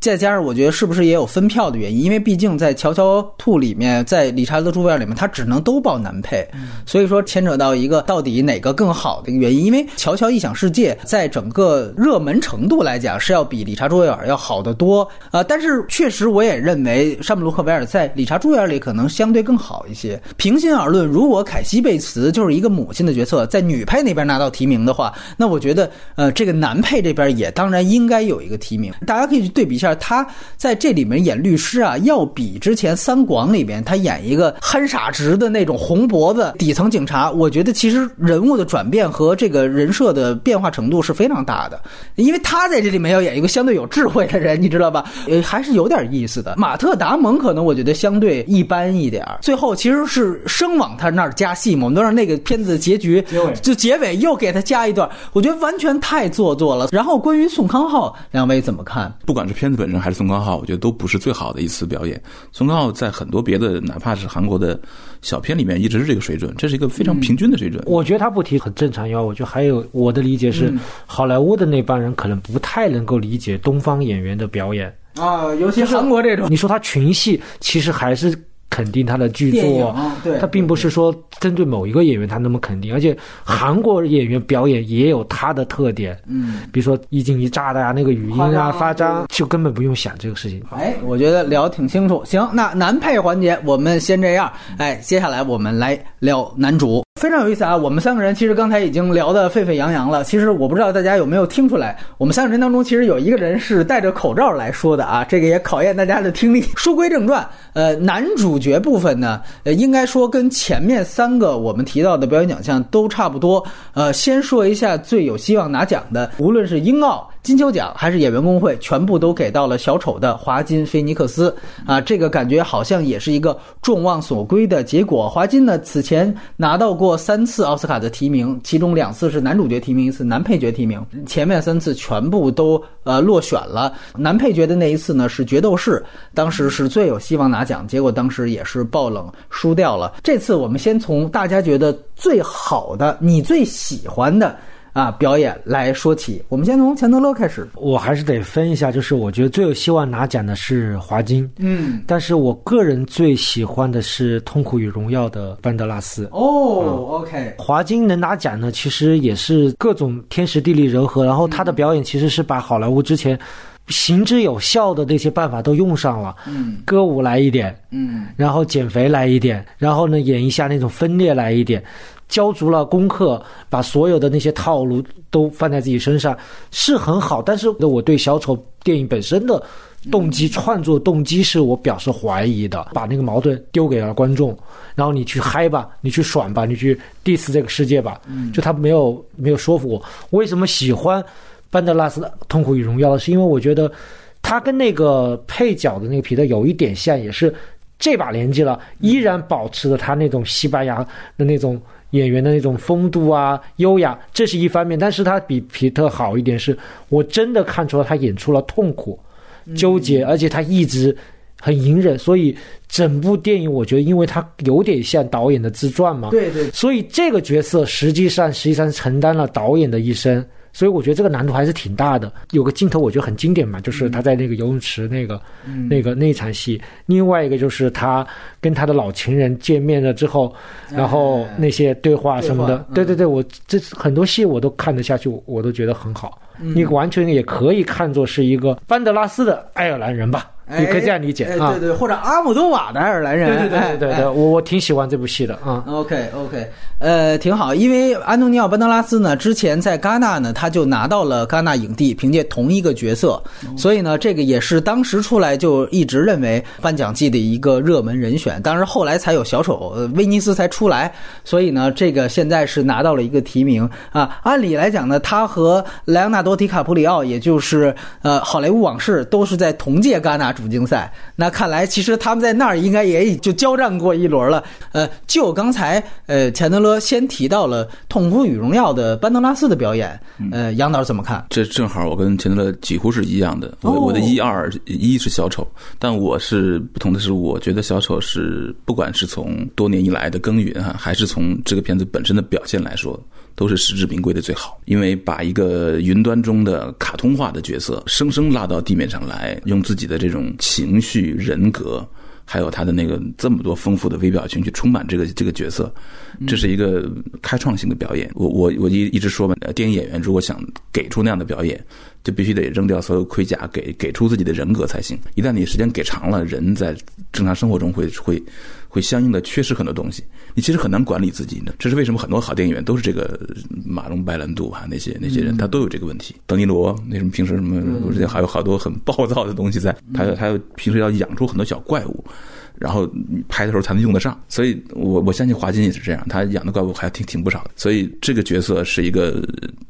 再加上，我觉得是不是也有分票的原因？因为毕竟在《乔乔兔》里面，在《理查德·朱维尔》里面，他只能都报男配，所以说牵扯到一个到底哪个更好的一个原因。因为《乔乔异想世界》在整个热门程度来讲是要比《理查·朱维尔》要好得多啊。但是确实，我也认为山姆·卢克维尔在《理查·朱维尔》里可能相对更好一些。平心而论，如果凯西·贝茨就是一个母亲的角色，在女配那边拿到提名的话，那我觉得呃，这个男配这边也当然应该有一个提名。大家可以去对比一下。他在这里面演律师啊，要比之前《三广》里面他演一个憨傻直的那种红脖子底层警察，我觉得其实人物的转变和这个人设的变化程度是非常大的。因为他在这里面要演一个相对有智慧的人，你知道吧？呃，还是有点意思的。马特·达蒙可能我觉得相对一般一点。最后其实是生往他那儿加戏嘛，我们都让那个片子的结局就结尾又给他加一段，我觉得完全太做作了。然后关于宋康昊，两位怎么看？不管这片子本身还是宋康昊，我觉得都不是最好的一次表演。宋康昊在很多别的，哪怕是韩国的小片里面，一直是这个水准，这是一个非常平均的水准。我觉得他不提很正常，因为我觉得还有我的理解是，好莱坞的那帮人可能不太能够理解东方演员的表演啊，尤其韩国这种。你说他群戏，其实还是。肯定他的剧作，他并不是说针对某一个演员他那么肯定，而且韩国演员表演也有他的特点，嗯，比如说一惊一乍的呀，那个语音啊发张，就根本不用想这个事情。哎，我觉得聊挺清楚。行，那男配环节我们先这样，哎，接下来我们来聊男主。非常有意思啊！我们三个人其实刚才已经聊得沸沸扬扬了。其实我不知道大家有没有听出来，我们三个人当中其实有一个人是戴着口罩来说的啊，这个也考验大家的听力。书归正传，呃，男主角部分呢，呃，应该说跟前面三个我们提到的表演奖项都差不多。呃，先说一下最有希望拿奖的，无论是英澳。金球奖还是演员工会，全部都给到了小丑的华金·菲尼克斯啊，这个感觉好像也是一个众望所归的结果。华金呢，此前拿到过三次奥斯卡的提名，其中两次是男主角提名，一次男配角提名，前面三次全部都呃落选了。男配角的那一次呢是《决斗士》，当时是最有希望拿奖，结果当时也是爆冷输掉了。这次我们先从大家觉得最好的、你最喜欢的。啊，表演来说起，我们先从钱德勒开始。我还是得分一下，就是我觉得最有希望拿奖的是华金，嗯，但是我个人最喜欢的是《痛苦与荣耀》的班德拉斯。哦，OK，华金能拿奖呢，其实也是各种天时地利人和，然后他的表演其实是把好莱坞之前行之有效的那些办法都用上了，嗯，歌舞来一点，嗯，然后减肥来一点，然后呢演一下那种分裂来一点。交足了功课，把所有的那些套路都放在自己身上是很好，但是我对小丑电影本身的动机、创作动机是我表示怀疑的。把那个矛盾丢给了观众，然后你去嗨吧，你去爽吧，你去 diss 这个世界吧，就他没有没有说服我。为什么喜欢班德拉斯的《痛苦与荣耀》？是因为我觉得他跟那个配角的那个皮特有一点像，也是这把年纪了，依然保持着他那种西班牙的那种。演员的那种风度啊、优雅，这是一方面。但是他比皮特好一点是，我真的看出了他演出了痛苦、纠结，而且他一直很隐忍。所以整部电影，我觉得，因为他有点像导演的自传嘛，对对，所以这个角色实际上实际上承担了导演的一生。所以我觉得这个难度还是挺大的。有个镜头我觉得很经典嘛，就是他在那个游泳池那个、那个那场戏。另外一个就是他跟他的老情人见面了之后，然后那些对话什么的。对对对，我这很多戏我都看得下去，我都觉得很好。你完全也可以看作是一个班德拉斯的爱尔兰人吧。你可以这样理解啊，对对，或者阿姆多瓦的爱尔兰人，对对对对对，我我挺喜欢这部戏的啊。OK OK，呃，挺好，因为安东尼奥·班德拉斯呢，之前在戛纳呢，他就拿到了戛纳影帝，凭借同一个角色，所以呢，这个也是当时出来就一直认为颁奖季的一个热门人选。当然后来才有小丑威尼斯才出来，所以呢，这个现在是拿到了一个提名啊。按理来讲呢，他和莱昂纳多·迪卡普里奥，也就是呃《好莱坞往事》，都是在同届戛纳。主竞赛，那看来其实他们在那儿应该也就交战过一轮了。呃，就刚才呃钱德勒先提到了《痛哭与荣耀》的班德拉斯的表演，呃，杨导怎么看？这正好我跟钱德勒几乎是一样的。我、哦、我的一二一是小丑，但我是不同的是，我觉得小丑是不管是从多年以来的耕耘哈，还是从这个片子本身的表现来说。都是实至名归的最好，因为把一个云端中的卡通化的角色生生拉到地面上来，用自己的这种情绪、人格，还有他的那个这么多丰富的微表情去充满这个这个角色，这是一个开创性的表演。我我我一一直说嘛，电影演员如果想给出那样的表演，就必须得扔掉所有盔甲，给给出自己的人格才行。一旦你时间给长了，人在正常生活中会会。会相应的缺失很多东西，你其实很难管理自己的。这是为什么很多好电影院都是这个马龙白兰度啊那些那些人，他都有这个问题。德尼罗那什么平时什么，还有好多很暴躁的东西在，他他有平时要养出很多小怪物，然后拍的时候才能用得上。所以我我相信华金也是这样，他养的怪物还挺挺不少的。所以这个角色是一个，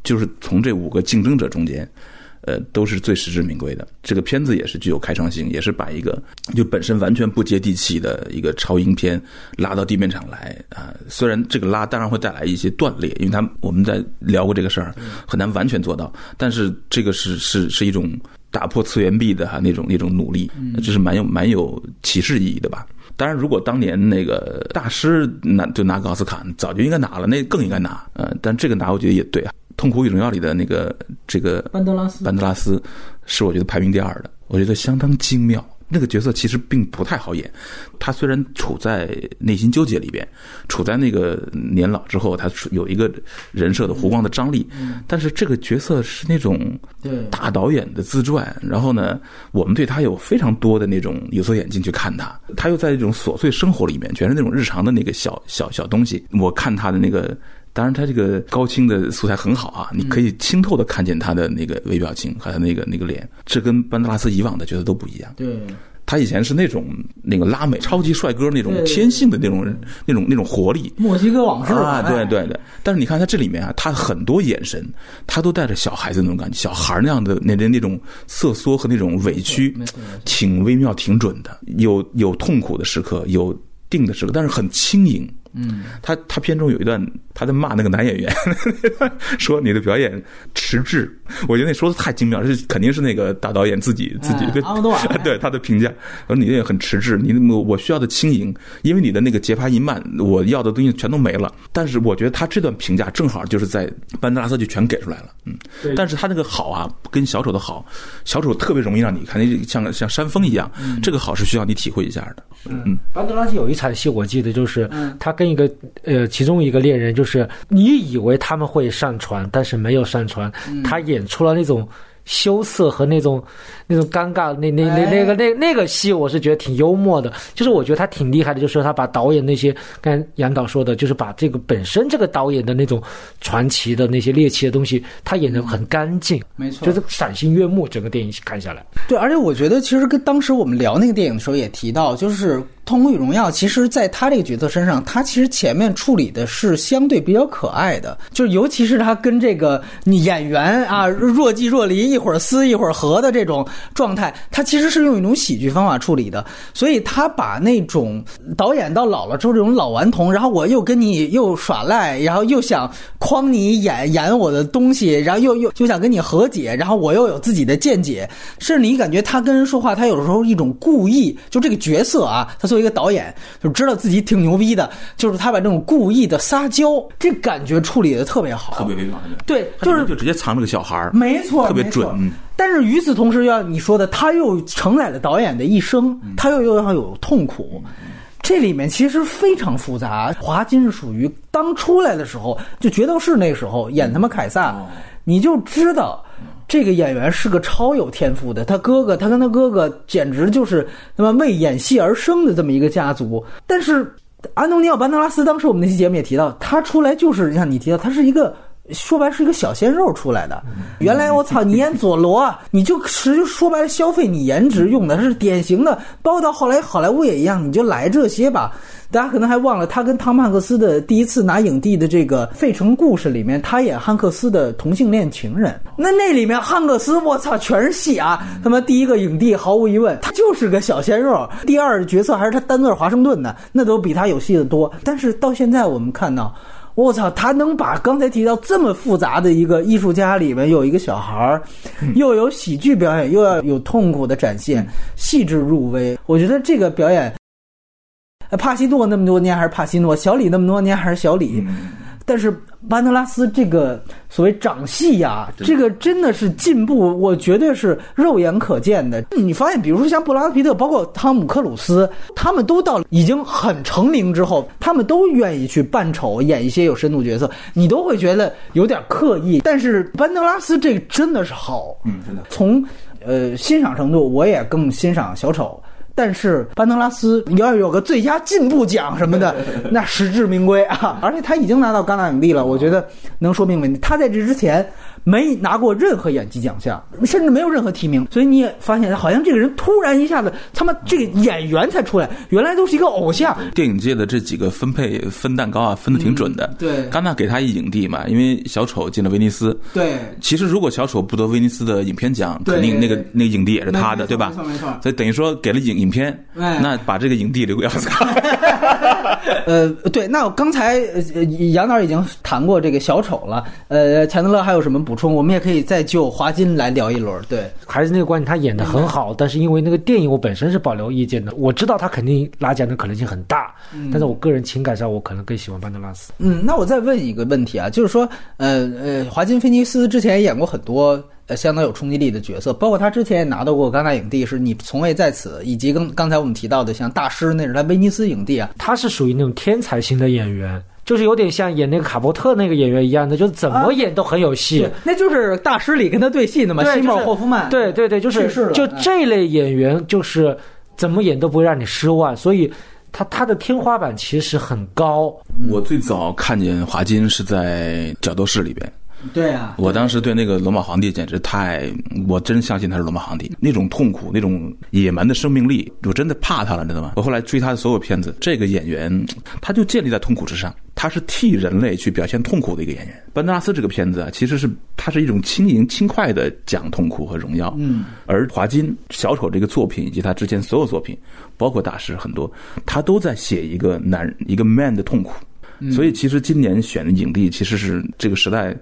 就是从这五个竞争者中间。呃，都是最实至名归的。这个片子也是具有开创性，也是把一个就本身完全不接地气的一个超英片拉到地面上来啊、虽然这个拉当然会带来一些断裂，因为他我们在聊过这个事儿，很难完全做到。但是这个是是是一种打破次元壁的哈那种那种努力，这是蛮有蛮有启示意义的吧。当然，如果当年那个大师拿就拿个奥斯卡，早就应该拿了，那更应该拿。呃，但这个拿，我觉得也对啊。《痛苦与荣耀》里的那个这个班德拉斯，班德拉斯是我觉得排名第二的，我觉得相当精妙。那个角色其实并不太好演，他虽然处在内心纠结里边，处在那个年老之后，他有一个人设的弧光的张力，但是这个角色是那种大导演的自传，然后呢，我们对他有非常多的那种有色眼镜去看他，他又在这种琐碎生活里面，全是那种日常的那个小小小东西，我看他的那个。当然，他这个高清的素材很好啊，你可以清透的看见他的那个微表情和他那个那个脸，这跟班德拉斯以往的角色都不一样。对，他以前是那种那个拉美超级帅哥那种天性的那种那种那种活力。墨西哥往事啊，对对对。但是你看他这里面啊，他很多眼神，他都带着小孩子那种感觉，小孩那样的那那那种瑟缩和那种委屈，挺微妙、挺准的。有有痛苦的时刻，有定的时刻，但是很轻盈。嗯，他他片中有一段他在骂那个男演员，说你的表演迟滞，我觉得那说的太精妙，这肯定是那个大导演自己自己哎阿姆多瓦对他的评价，说你也很迟滞，你我需要的轻盈，因为你的那个节拍一慢，我要的东西全都没了。但是我觉得他这段评价正好就是在班德拉斯就全给出来了，嗯，但是他那个好啊，跟小丑的好，小丑特别容易让你看，像像山峰一样，这个好是需要你体会一下的，嗯。班德拉斯有一场戏我记得就是他。跟一个呃，其中一个恋人，就是你以为他们会上船，但是没有上船，他演出了那种羞涩和那种那种尴尬，那那那那个那那个戏，我是觉得挺幽默的。就是我觉得他挺厉害的，就是他把导演那些，刚杨导说的，就是把这个本身这个导演的那种传奇的那些猎奇的东西，他演得很干净，没错，就是赏心悦目。整个电影看下来，对，而且我觉得其实跟当时我们聊那个电影的时候也提到，就是《痛苦与荣耀》，其实在他这个角色身上，他其实前面处理的是相对比较可爱的，就是尤其是他跟这个你演员啊若即若离一会儿撕一会儿合的这种状态，他其实是用一种喜剧方法处理的，所以他把那种导演到老了之后这种老顽童，然后我又跟你又耍赖，然后又想诓你演演我的东西，然后又又又想跟你和解，然后我又有自己的见解，甚至你感觉他跟人说话，他有时候一种故意，就这个角色啊，他作为一个导演，就知道自己挺牛逼的，就是他把这种故意的撒娇，这感觉处理的特别好，特别微妙。对，就是就直接藏了个小孩儿，没错，特别准。但是与此同时，要你说的，他又承载了导演的一生，他又又要有痛苦，这里面其实非常复杂。华金是属于刚出来的时候，就角斗士那时候演他妈凯撒，你就知道这个演员是个超有天赋的。他哥哥，他跟他哥哥简直就是那么为演戏而生的这么一个家族。但是安东尼奥·班德拉斯，当时我们那期节目也提到，他出来就是像你提到，他是一个。说白是一个小鲜肉出来的，原来我操你演佐罗，你就实说白了消费你颜值用的是典型的，包括到后来好莱坞也一样，你就来这些吧。大家可能还忘了他跟汤姆汉克斯的第一次拿影帝的这个《费城故事》里面，他演汉克斯的同性恋情人。那那里面汉克斯我操全是戏啊，他妈第一个影帝毫无疑问，他就是个小鲜肉。第二角色还是他丹泽华盛顿的，那都比他有戏的多。但是到现在我们看到。我操，他能把刚才提到这么复杂的一个艺术家里面有一个小孩儿，又有喜剧表演，又要有痛苦的展现，细致入微。我觉得这个表演，帕西诺那么多年还是帕西诺，小李那么多年还是小李。但是班德拉斯这个所谓长戏呀，这个真的是进步，我绝对是肉眼可见的。你发现，比如说像布拉德皮特，包括汤姆克鲁斯，他们都到已经很成名之后，他们都愿意去扮丑，演一些有深度角色，你都会觉得有点刻意。但是班德拉斯这个真的是好，嗯，真的。从呃欣赏程度，我也更欣赏小丑。但是班德拉斯，你要有个最佳进步奖什么的，那实至名归啊！而且他已经拿到戛纳影帝了，我觉得能说明问题。他在这之前。没拿过任何演技奖项，甚至没有任何提名，所以你也发现，好像这个人突然一下子，他妈这个演员才出来，原来都是一个偶像。电影界的这几个分配分蛋糕啊，分的挺准的。对，戛纳给他一影帝嘛，因为小丑进了威尼斯。对，其实如果小丑不得威尼斯的影片奖，肯定那个那个影帝也是他的，对吧？没错没错。所以等于说给了影影片，那把这个影帝留给奥斯卡。呃，对，那我刚才杨导已经谈过这个小丑了。呃，钱德勒还有什么？补充，我们也可以再就华金来聊一轮。对，还是那个观点，他演的很好，但是因为那个电影，我本身是保留意见的。我知道他肯定拿奖的可能性很大，但是我个人情感上，我可能更喜欢班德拉斯。嗯，那我再问一个问题啊，就是说，呃呃，华金菲尼斯之前演过很多呃相当有冲击力的角色，包括他之前也拿到过戛纳影帝，是你从未在此，以及跟刚才我们提到的像大师，那是他威尼斯影帝啊。他是属于那种天才型的演员。就是有点像演那个卡伯特那个演员一样的，就是怎么演都很有戏。那就是大师里跟他对戏的嘛，西莫霍夫曼。对对对，就是就这类演员，就是怎么演都不会让你失望，所以他他的天花板其实很高。我最早看见华金是在角斗士里边。对啊，我当时对那个罗马皇帝简直太，我真相信他是罗马皇帝，那种痛苦，那种野蛮的生命力，我真的怕他了，知道吗？我后来追他的所有片子，这个演员他就建立在痛苦之上，他是替人类去表现痛苦的一个演员。班德拉斯这个片子啊，其实是他是一种轻盈轻快的讲痛苦和荣耀，嗯，而华金小丑这个作品以及他之前所有作品，包括大师很多，他都在写一个男一个 man 的痛苦，所以其实今年选的影帝其实是这个时代。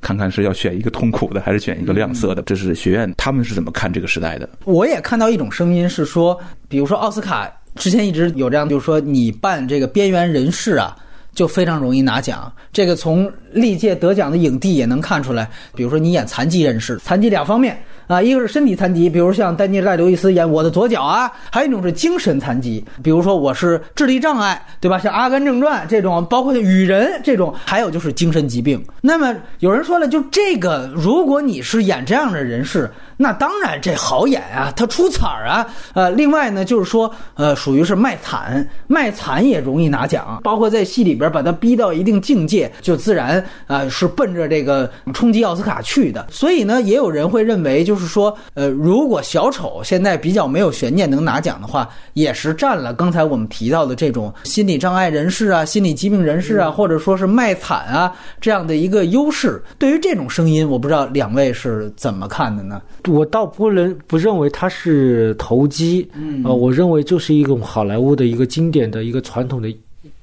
看看是要选一个痛苦的，还是选一个亮色的？这是学院他们是怎么看这个时代的？我也看到一种声音是说，比如说奥斯卡之前一直有这样，就是说你办这个边缘人士啊，就非常容易拿奖。这个从历届得奖的影帝也能看出来。比如说你演残疾人士，残疾两方面。啊，一个是身体残疾，比如像丹尼尔·戴刘易斯演《我的左脚》啊；还有一种是精神残疾，比如说我是智力障碍，对吧？像《阿甘正传》这种，包括《雨人》这种，还有就是精神疾病。那么有人说了，就这个，如果你是演这样的人士，那当然这好演啊，他出彩儿啊。呃，另外呢，就是说，呃，属于是卖惨，卖惨也容易拿奖，包括在戏里边把他逼到一定境界，就自然啊是奔着这个冲击奥斯卡去的。所以呢，也有人会认为，就是说，呃，如果小丑现在比较没有悬念能拿奖的话，也是占了刚才我们提到的这种心理障碍人士啊、心理疾病人士啊，或者说是卖惨啊这样的一个优势。对于这种声音，我不知道两位是怎么看的呢？我倒不能不认为它是投机，嗯，呃，我认为就是一种好莱坞的一个经典的一个传统的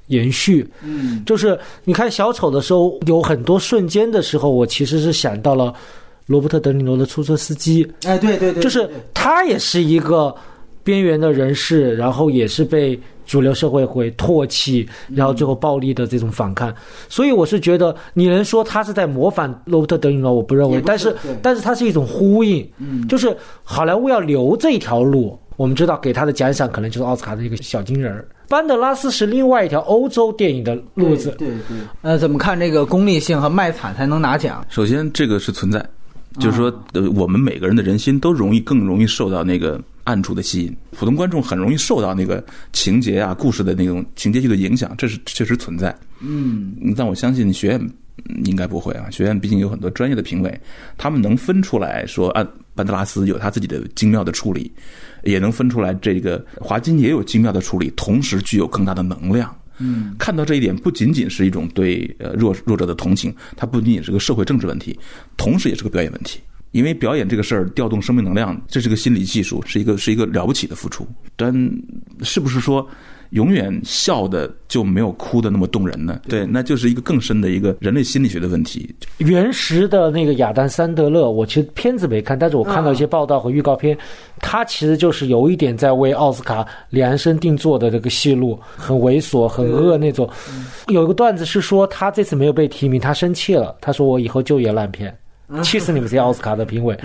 延续，嗯，就是你看小丑的时候，有很多瞬间的时候，我其实是想到了罗伯特·德尼罗的出租车司机，哎，对对对，就是他也是一个边缘的人士，然后也是被主流社会会唾弃，然后最后暴力的这种反抗。所以我是觉得，你能说他是在模仿罗伯特·德尼罗，我不认为，但是但是它是一种呼应，嗯就是好莱坞要留这一条路。我们知道给他的奖赏可能就是奥斯卡的一个小金人儿，班德拉斯是另外一条欧洲电影的路子。对对，呃，怎么看这个功利性和卖惨才能拿奖？首先，这个是存在，就是说，呃，我们每个人的人心都容易更容易受到那个暗处的吸引，普通观众很容易受到那个情节啊、故事的那种情节剧的影响，这是确实存在。嗯，但我相信学院嗯应该不会啊，学院毕竟有很多专业的评委，他们能分出来说，啊，班德拉斯有他自己的精妙的处理，也能分出来这个华金也有精妙的处理，同时具有更大的能量。嗯，看到这一点，不仅仅是一种对呃弱弱者的同情，它不仅仅是个社会政治问题，同时也是个表演问题。因为表演这个事儿，调动生命能量，这是个心理技术，是一个是一个了不起的付出。但是不是说永远笑的就没有哭的那么动人呢？对，那就是一个更深的一个人类心理学的问题。原石的那个亚当·桑德勒，我其实片子没看，但是我看到一些报道和预告片，他其实就是有一点在为奥斯卡量身定做的这个戏路，很猥琐、很恶那种。有一个段子是说，他这次没有被提名，他生气了，他说：“我以后就演烂片，气死你们这些奥斯卡的评委。”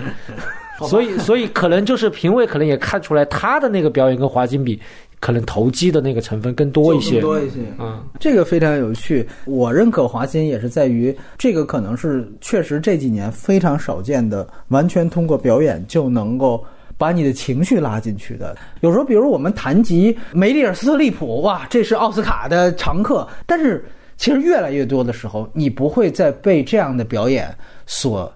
所以，所以可能就是评委可能也看出来他的那个表演跟华金比，可能投机的那个成分更多一些。多一些。嗯，这个非常有趣。我认可华金也是在于这个可能是确实这几年非常少见的，完全通过表演就能够。把你的情绪拉进去的，有时候，比如我们谈及梅丽尔·斯特利普，哇，这是奥斯卡的常客。但是，其实越来越多的时候，你不会再被这样的表演所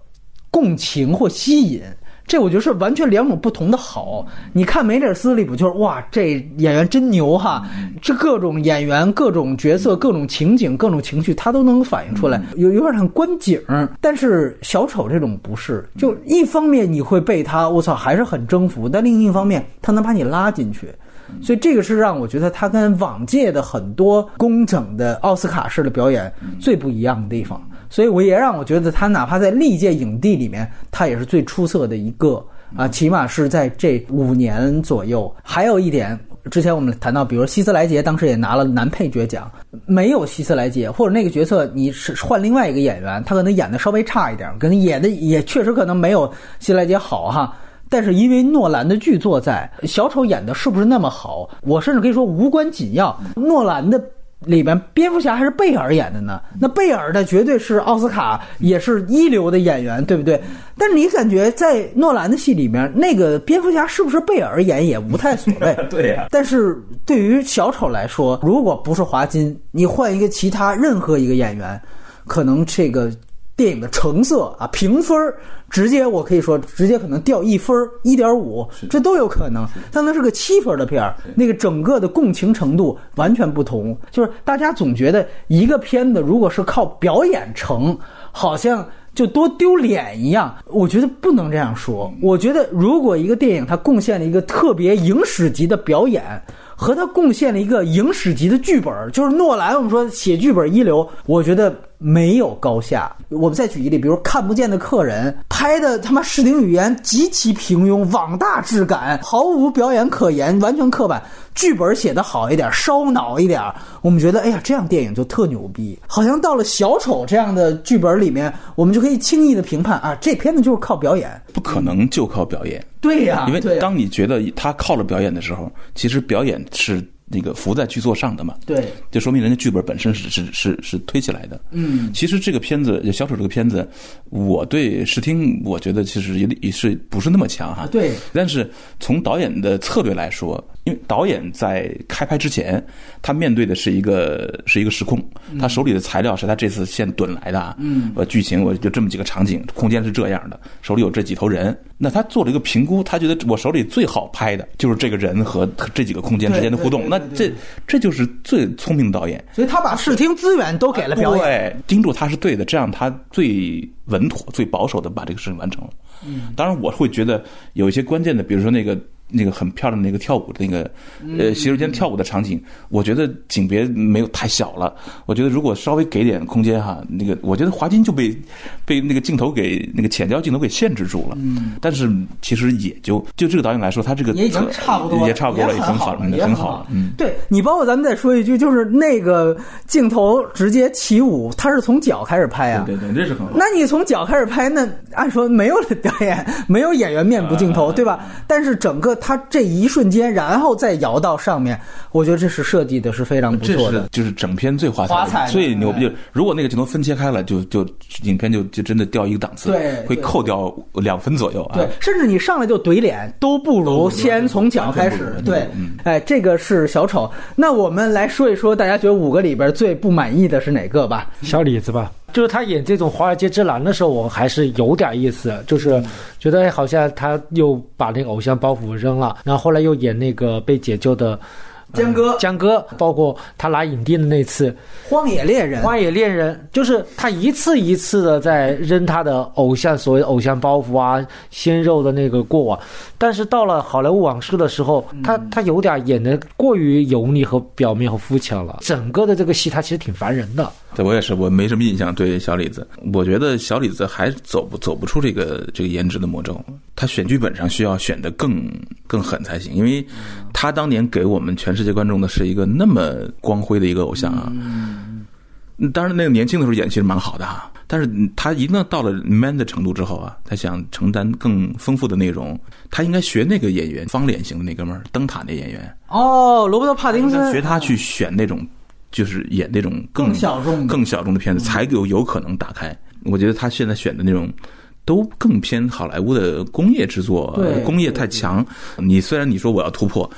共情或吸引。这我觉得是完全两种不同的好。你看梅丽尔·斯特利普，就是哇，这演员真牛哈！这各种演员、各种角色、各种情景、各种情绪，他都能反映出来，有有点像观景。但是小丑这种不是，就一方面你会被他，我操，还是很征服；但另一方面，他能把你拉进去。所以这个是让我觉得他跟往届的很多工整的奥斯卡式的表演最不一样的地方。所以我也让我觉得他哪怕在历届影帝里面，他也是最出色的一个啊，起码是在这五年左右。还有一点，之前我们谈到，比如希斯莱杰当时也拿了男配角奖，没有希斯莱杰或者那个角色，你是换另外一个演员，他可能演的稍微差一点，可能演的也确实可能没有希斯莱杰好哈。但是因为诺兰的剧作在，小丑演的是不是那么好，我甚至可以说无关紧要。诺兰的。里边蝙蝠侠还是贝尔演的呢，那贝尔的绝对是奥斯卡也是一流的演员，对不对？但是你感觉在诺兰的戏里面，那个蝙蝠侠是不是贝尔演也无太所谓。对呀、但是对于小丑来说，如果不是华金，你换一个其他任何一个演员，可能这个电影的成色啊评分儿直接我可以说直接可能掉一分一点五，这都有可能。但它是个七分的片儿，那个整个的共情程度完全不同。就是大家总觉得一个片子如果是靠表演成，好像。就多丢脸一样，我觉得不能这样说。我觉得，如果一个电影它贡献了一个特别影史级的表演，和它贡献了一个影史级的剧本，就是诺兰，我们说写剧本一流，我觉得没有高下。我们再举一例，比如《看不见的客人》，拍的他妈视听语言极其平庸，网大质感，毫无表演可言，完全刻板。剧本写得好一点，烧脑一点，我们觉得，哎呀，这样电影就特牛逼。好像到了小丑这样的剧本里面，我们就可以轻易的评判啊，这片子就是靠表演。不可能就靠表演。对呀、因为当你觉得他靠了表演的时候，其实表演是那个浮在剧作上的嘛，对，就说明人家剧本本身是是是是推起来的。嗯，其实这个片子《小丑》这个片子，我对视听我觉得其实也也是不是那么强哈。啊对，但是从导演的策略来说，因为导演在开拍之前，他面对的是一个是一个时空，他手里的材料是他这次现囤来的啊。嗯，呃，剧情我就这么几个场景，空间是这样的，手里有这几头人，那他做了一个评估，他觉得我手里最好拍的就是这个人和和这几个空间之间的互动，那这这就是最聪明的导演。所以他把视听资源都给了表演。对，盯住他是对的，这样他最稳妥、最保守的把这个事情完成了。嗯，当然我会觉得有一些关键的，比如说那个那个很漂亮的那个跳舞的那个呃洗手间跳舞的场景，我觉得景别没有太小了。我觉得如果稍微给点空间哈，那个我觉得华金就被被那个镜头给那个浅焦镜头给限制住了。嗯，但是其实也就就这个导演来说，他这个也已经差不多了，也差不多了，也很好了，也很好了。嗯，对你，包括咱们再说一句，就是那个镜头直接起舞，他是从脚开始拍啊。对对，这是很好。那你从脚开始拍，那按说没有表演，没有演员面部镜头，对吧？但是整个他这一瞬间，然后再摇到上面，我觉得这是设计的是非常不这是错的。就是整片最华彩最牛逼。就如果那个镜头分切开了，就就影片就就真的掉一个档次，对会扣掉两分左右啊。对，甚至你上来就怼脸，都不如先从脚开始对嗯，哎，这个是小丑。那我们来说一说，大家觉得五个里边最不满意的是哪个吧？小李子吧，就是他演这种华尔街之狼的时候，我还是有点意思，就是觉得哎好像他又把那个偶像包袱扔了，然后后来又演那个被解救的。江哥江哥，包括他拿影帝的那次荒野猎人《荒野猎人》，就是他一次一次的在扔他的偶像所谓偶像包袱啊、鲜肉的那个过往，但是到了《好莱坞往事》的时候，他他有点演的过于油腻和表面和肤浅了。整个的这个戏，他其实挺烦人的。对我也是，我没什么印象。对小李子，我觉得小李子还走不走不出这个这个颜值的魔咒。他选剧本上需要选的更更狠才行，因为他当年给我们全世界观众的是一个那么光辉的一个偶像啊。嗯，当然那个年轻的时候演其实蛮好的哈，但是他一旦到了 man 的程度之后啊，他想承担更丰富的内容，他应该学那个演员方脸型的那哥们儿，灯塔那演员，哦，罗伯特·帕丁森学他去选那种，就是演那种更更小众更小众的片子，才有有可能打开。我觉得他现在选的那种。都更偏好莱坞的工业制作，工业太强。你虽然你说我要突破，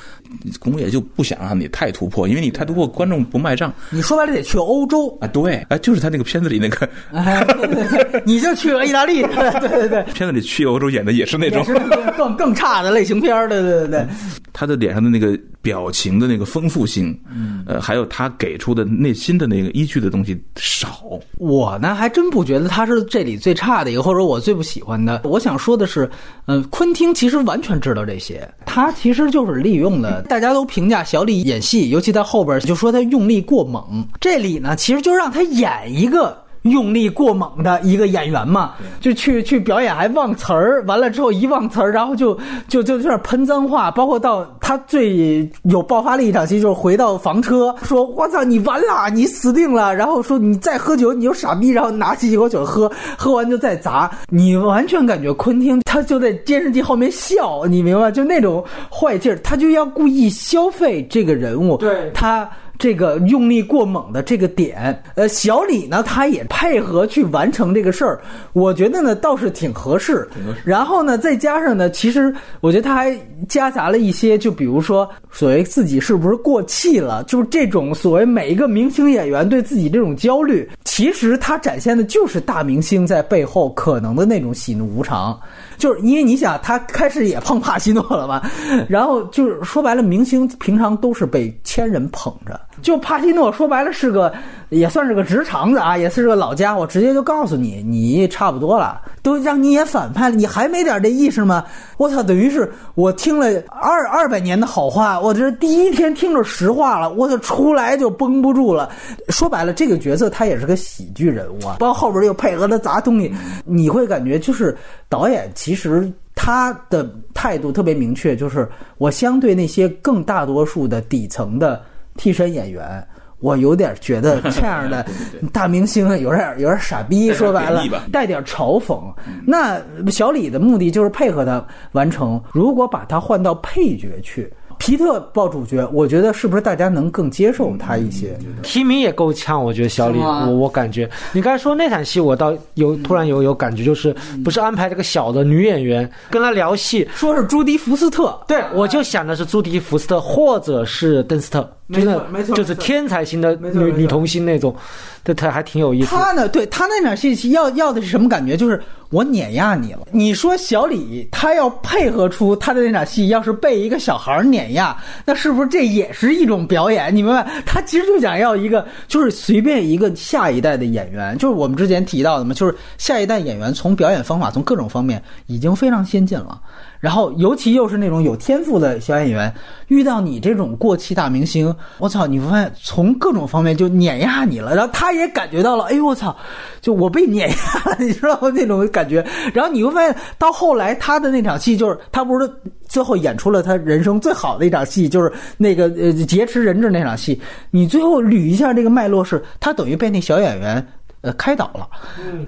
工业就不想让你太突破，因为你太突破，观众不卖账你说白了得去欧洲，啊。对，哎，就是他那个片子里那个哎，对对对，你就去了意大利，对对对，片子里去欧洲演的也是那种是，更更差的类型片儿，对对对对。他的脸上的那个表情的那个丰富性，嗯，呃，还有他给出的内心的那个依据的东西少。我呢还真不觉得他是这里最差的一个，或者我最不喜欢的。我想说的是，嗯、昆汀其实完全知道这些，他其实就是利用了。大家都评价小李演戏，尤其在后边就说他用力过猛，这里呢其实就让他演一个。用力过猛的一个演员嘛，就去去表演还忘词儿，完了之后一忘词儿，然后就就就有点喷脏话，包括到他最有爆发力一场戏，就是回到房车说：“我操，你完了，你死定了！”然后说：“你再喝酒，你就傻逼。”然后拿起一口酒喝，喝完就再砸。你完全感觉昆汀他就在监视器后面笑，你明白？就那种坏劲儿，他就要故意消费这个人物，对他。这个用力过猛的这个点，呃，小李呢，他也配合去完成这个事儿，我觉得呢倒是挺合适。然后呢，再加上呢，其实我觉得他还夹杂了一些，就比如说所谓自己是不是过气了，就是这种所谓每一个明星演员对自己这种焦虑，其实他展现的就是大明星在背后可能的那种喜怒无常。就是因为你想，他开始也碰帕西诺了吧，然后就是说白了，明星平常都是被千人捧着，就帕西诺说白了是个也算是个直肠子啊，也是个老家伙，直接就告诉你，你差不多了，都让你演反派了，你还没点这意识吗？我操，等于是我听了二二百年的好话，我这第一天听着实话了，我操，出来就绷不住了。说白了，这个角色他也是个喜剧人物啊，包括后边又配合他砸东西，你会感觉就是导演其实。他的态度特别明确，就是我相对那些更大多数的底层的替身演员，我有点觉得这样的 大明星有点有点傻逼，说白了带点嘲讽。那小李的目的就是配合他完成。如果把他换到配角去，皮特报主角，我觉得是不是大家能更接受他一些？提名也够呛，我觉得小李，我我感觉你刚才说那场戏，我倒有突然有有感觉，就是不是安排这个小的女演员跟他聊戏，说是朱迪福斯特，对我就想的是朱迪福斯特或者是邓斯特，真的就是没错就是天才型的女女童星那种，对，他还挺有意思的。他呢，对他那场戏要要的是什么感觉？就是我碾压你了。你说小李他要配合出他的那场戏，要是被一个小孩碾压，那是不是这也是一种表演？你明白？他其实就想要一个，就是随便一个下一代的演员，就是我们之前提到的嘛，就是下一代演员从表演方法从各种方面已经非常先进了。然后，尤其又是那种有天赋的小演员，遇到你这种过气大明星，我操，你会发现从各种方面就碾压你了。然后他也感觉到了，哎呦我操，就我被碾压了，你知道吗？那种感觉。然后你会发现，到后来他的那场戏，就是他不是最后演出了他人生最好的一场戏，就是那个呃劫持人质那场戏。你最后捋一下这个脉络是，他等于被那小演员。呃，开导了，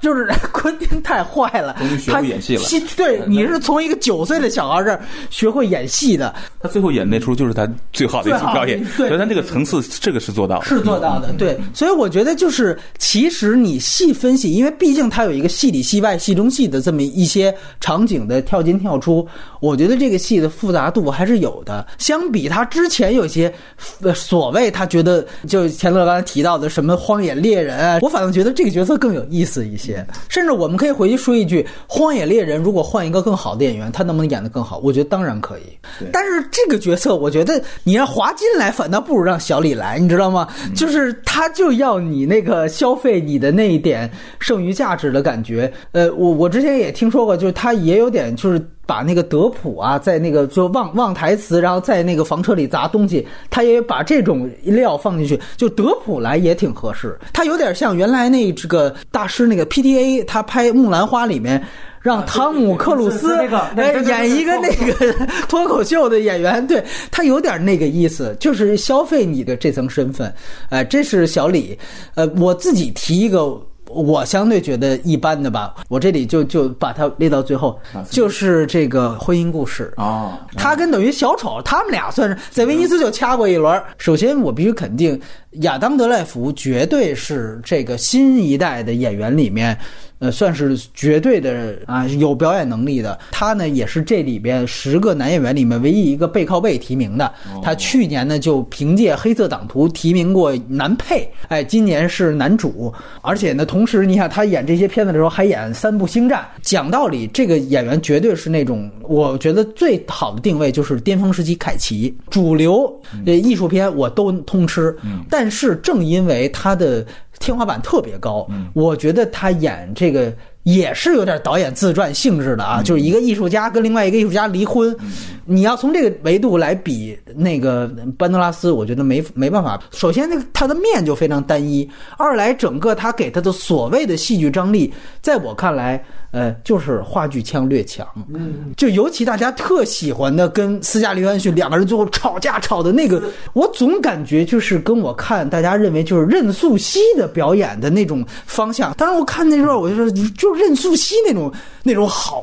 就是 昆汀太坏了。他会演戏了。戏对，你是从一个九岁的小孩这儿学会演戏的，他最后演那出就是他最好的一次表演，所以他这个层次这个是做到的。是做到的，对，所以我觉得就是，其实你细分析，因为毕竟他有一个戏里戏外、戏中戏的这么一些场景的跳进跳出，我觉得这个戏的复杂度还是有的。相比他之前有些呃所谓他觉得就钱乐刚才提到的什么荒野猎人啊，我反倒觉得这个角色更有意思一些。甚至我们可以回去说一句，荒野猎人如果换一个更好的演员，他能不能演得更好？我觉得当然可以。但是这个角色，我觉得你让华金来，反倒不如让小李来，你知道吗？就是他就要你那个消费你的那一点剩余价值的感觉。呃，我我之前也听说过，就是他也有点就是。把那个德普啊，在那个就忘忘台词，然后在那个房车里砸东西，他也把这种料放进去，就德普来也挺合适。他有点像原来那 这个大师那个 PTA，他拍《木兰花》里面。让汤姆克鲁斯演一个那个脱口秀的演员，对他有点那个意思，就是消费你的这层身份。哎，这是小李。呃，我自己提一个。我相对觉得一般的吧，我这里就就把它列到最后，就是这个婚姻故事。啊，他跟等于小丑，他们俩算是在威尼斯就掐过一轮。首先，我必须肯定，亚当德赖福绝对是这个新一代的演员里面，呃，算是绝对的啊有表演能力的。他呢，也是这里边十个男演员里面唯一一个背靠背提名的。他去年呢就凭借《黑色党徒》提名过男配，哎，今年是男主，而且呢，同时你看他演这些片子的时候还演三部《星战》。讲道理，这个演员绝对是那种我觉得最好的定位就是巅峰时期凯奇，主流呃艺术片我都通吃。但是正因为他的天花板特别高，我觉得他演这个。也是有点导演自传性质的啊，就是一个艺术家跟另外一个艺术家离婚，你要从这个维度来比那个班德拉斯，我觉得没没办法。首先，那个他的面就非常单一；二来，整个他给他的所谓的戏剧张力，在我看来，呃，就是话剧腔略强。嗯，就尤其大家特喜欢的跟斯嘉丽约翰逊两个人最后吵架吵的那个，我总感觉就是跟我看大家认为就是任素汐的表演的那种方向。当然，我看那时候我就说，就任素汐那种那种好。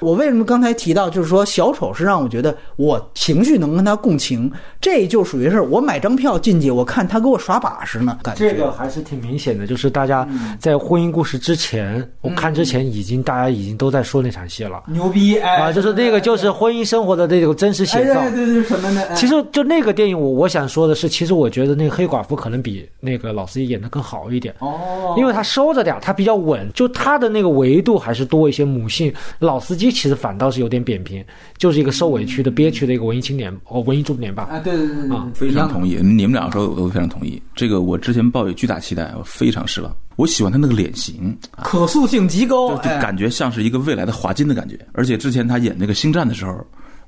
我为什么刚才提到，就是说小丑是让我觉得我情绪能跟他共情，这就属于是我买张票进去，我看他给我耍把式呢，感觉这个还是挺明显的，就是大家在婚姻故事之前，我看之前已经大家已经都在说那场戏了。牛逼哎啊，就是那个就是婚姻生活的那种真实写照。哎对对对，什么呢。哎其实就那个电影，我我想说的是，其实我觉得那个黑寡妇可能比那个老司机演的更好一点。哦，因为他收着点儿，他比较稳，就他的那个维度还是多一些母性。老司机其实反倒是有点扁平，就是一个受委屈的、憋屈的一个文艺青年哦，文艺中年吧。啊，对对对对啊对，非常同意，你们俩说的我都非常同意。这个我之前抱有巨大期待，我非常失望。我喜欢他那个脸型，啊可塑性极高，就感觉像是一个未来的华金的感觉。而且之前他演那个星战的时候，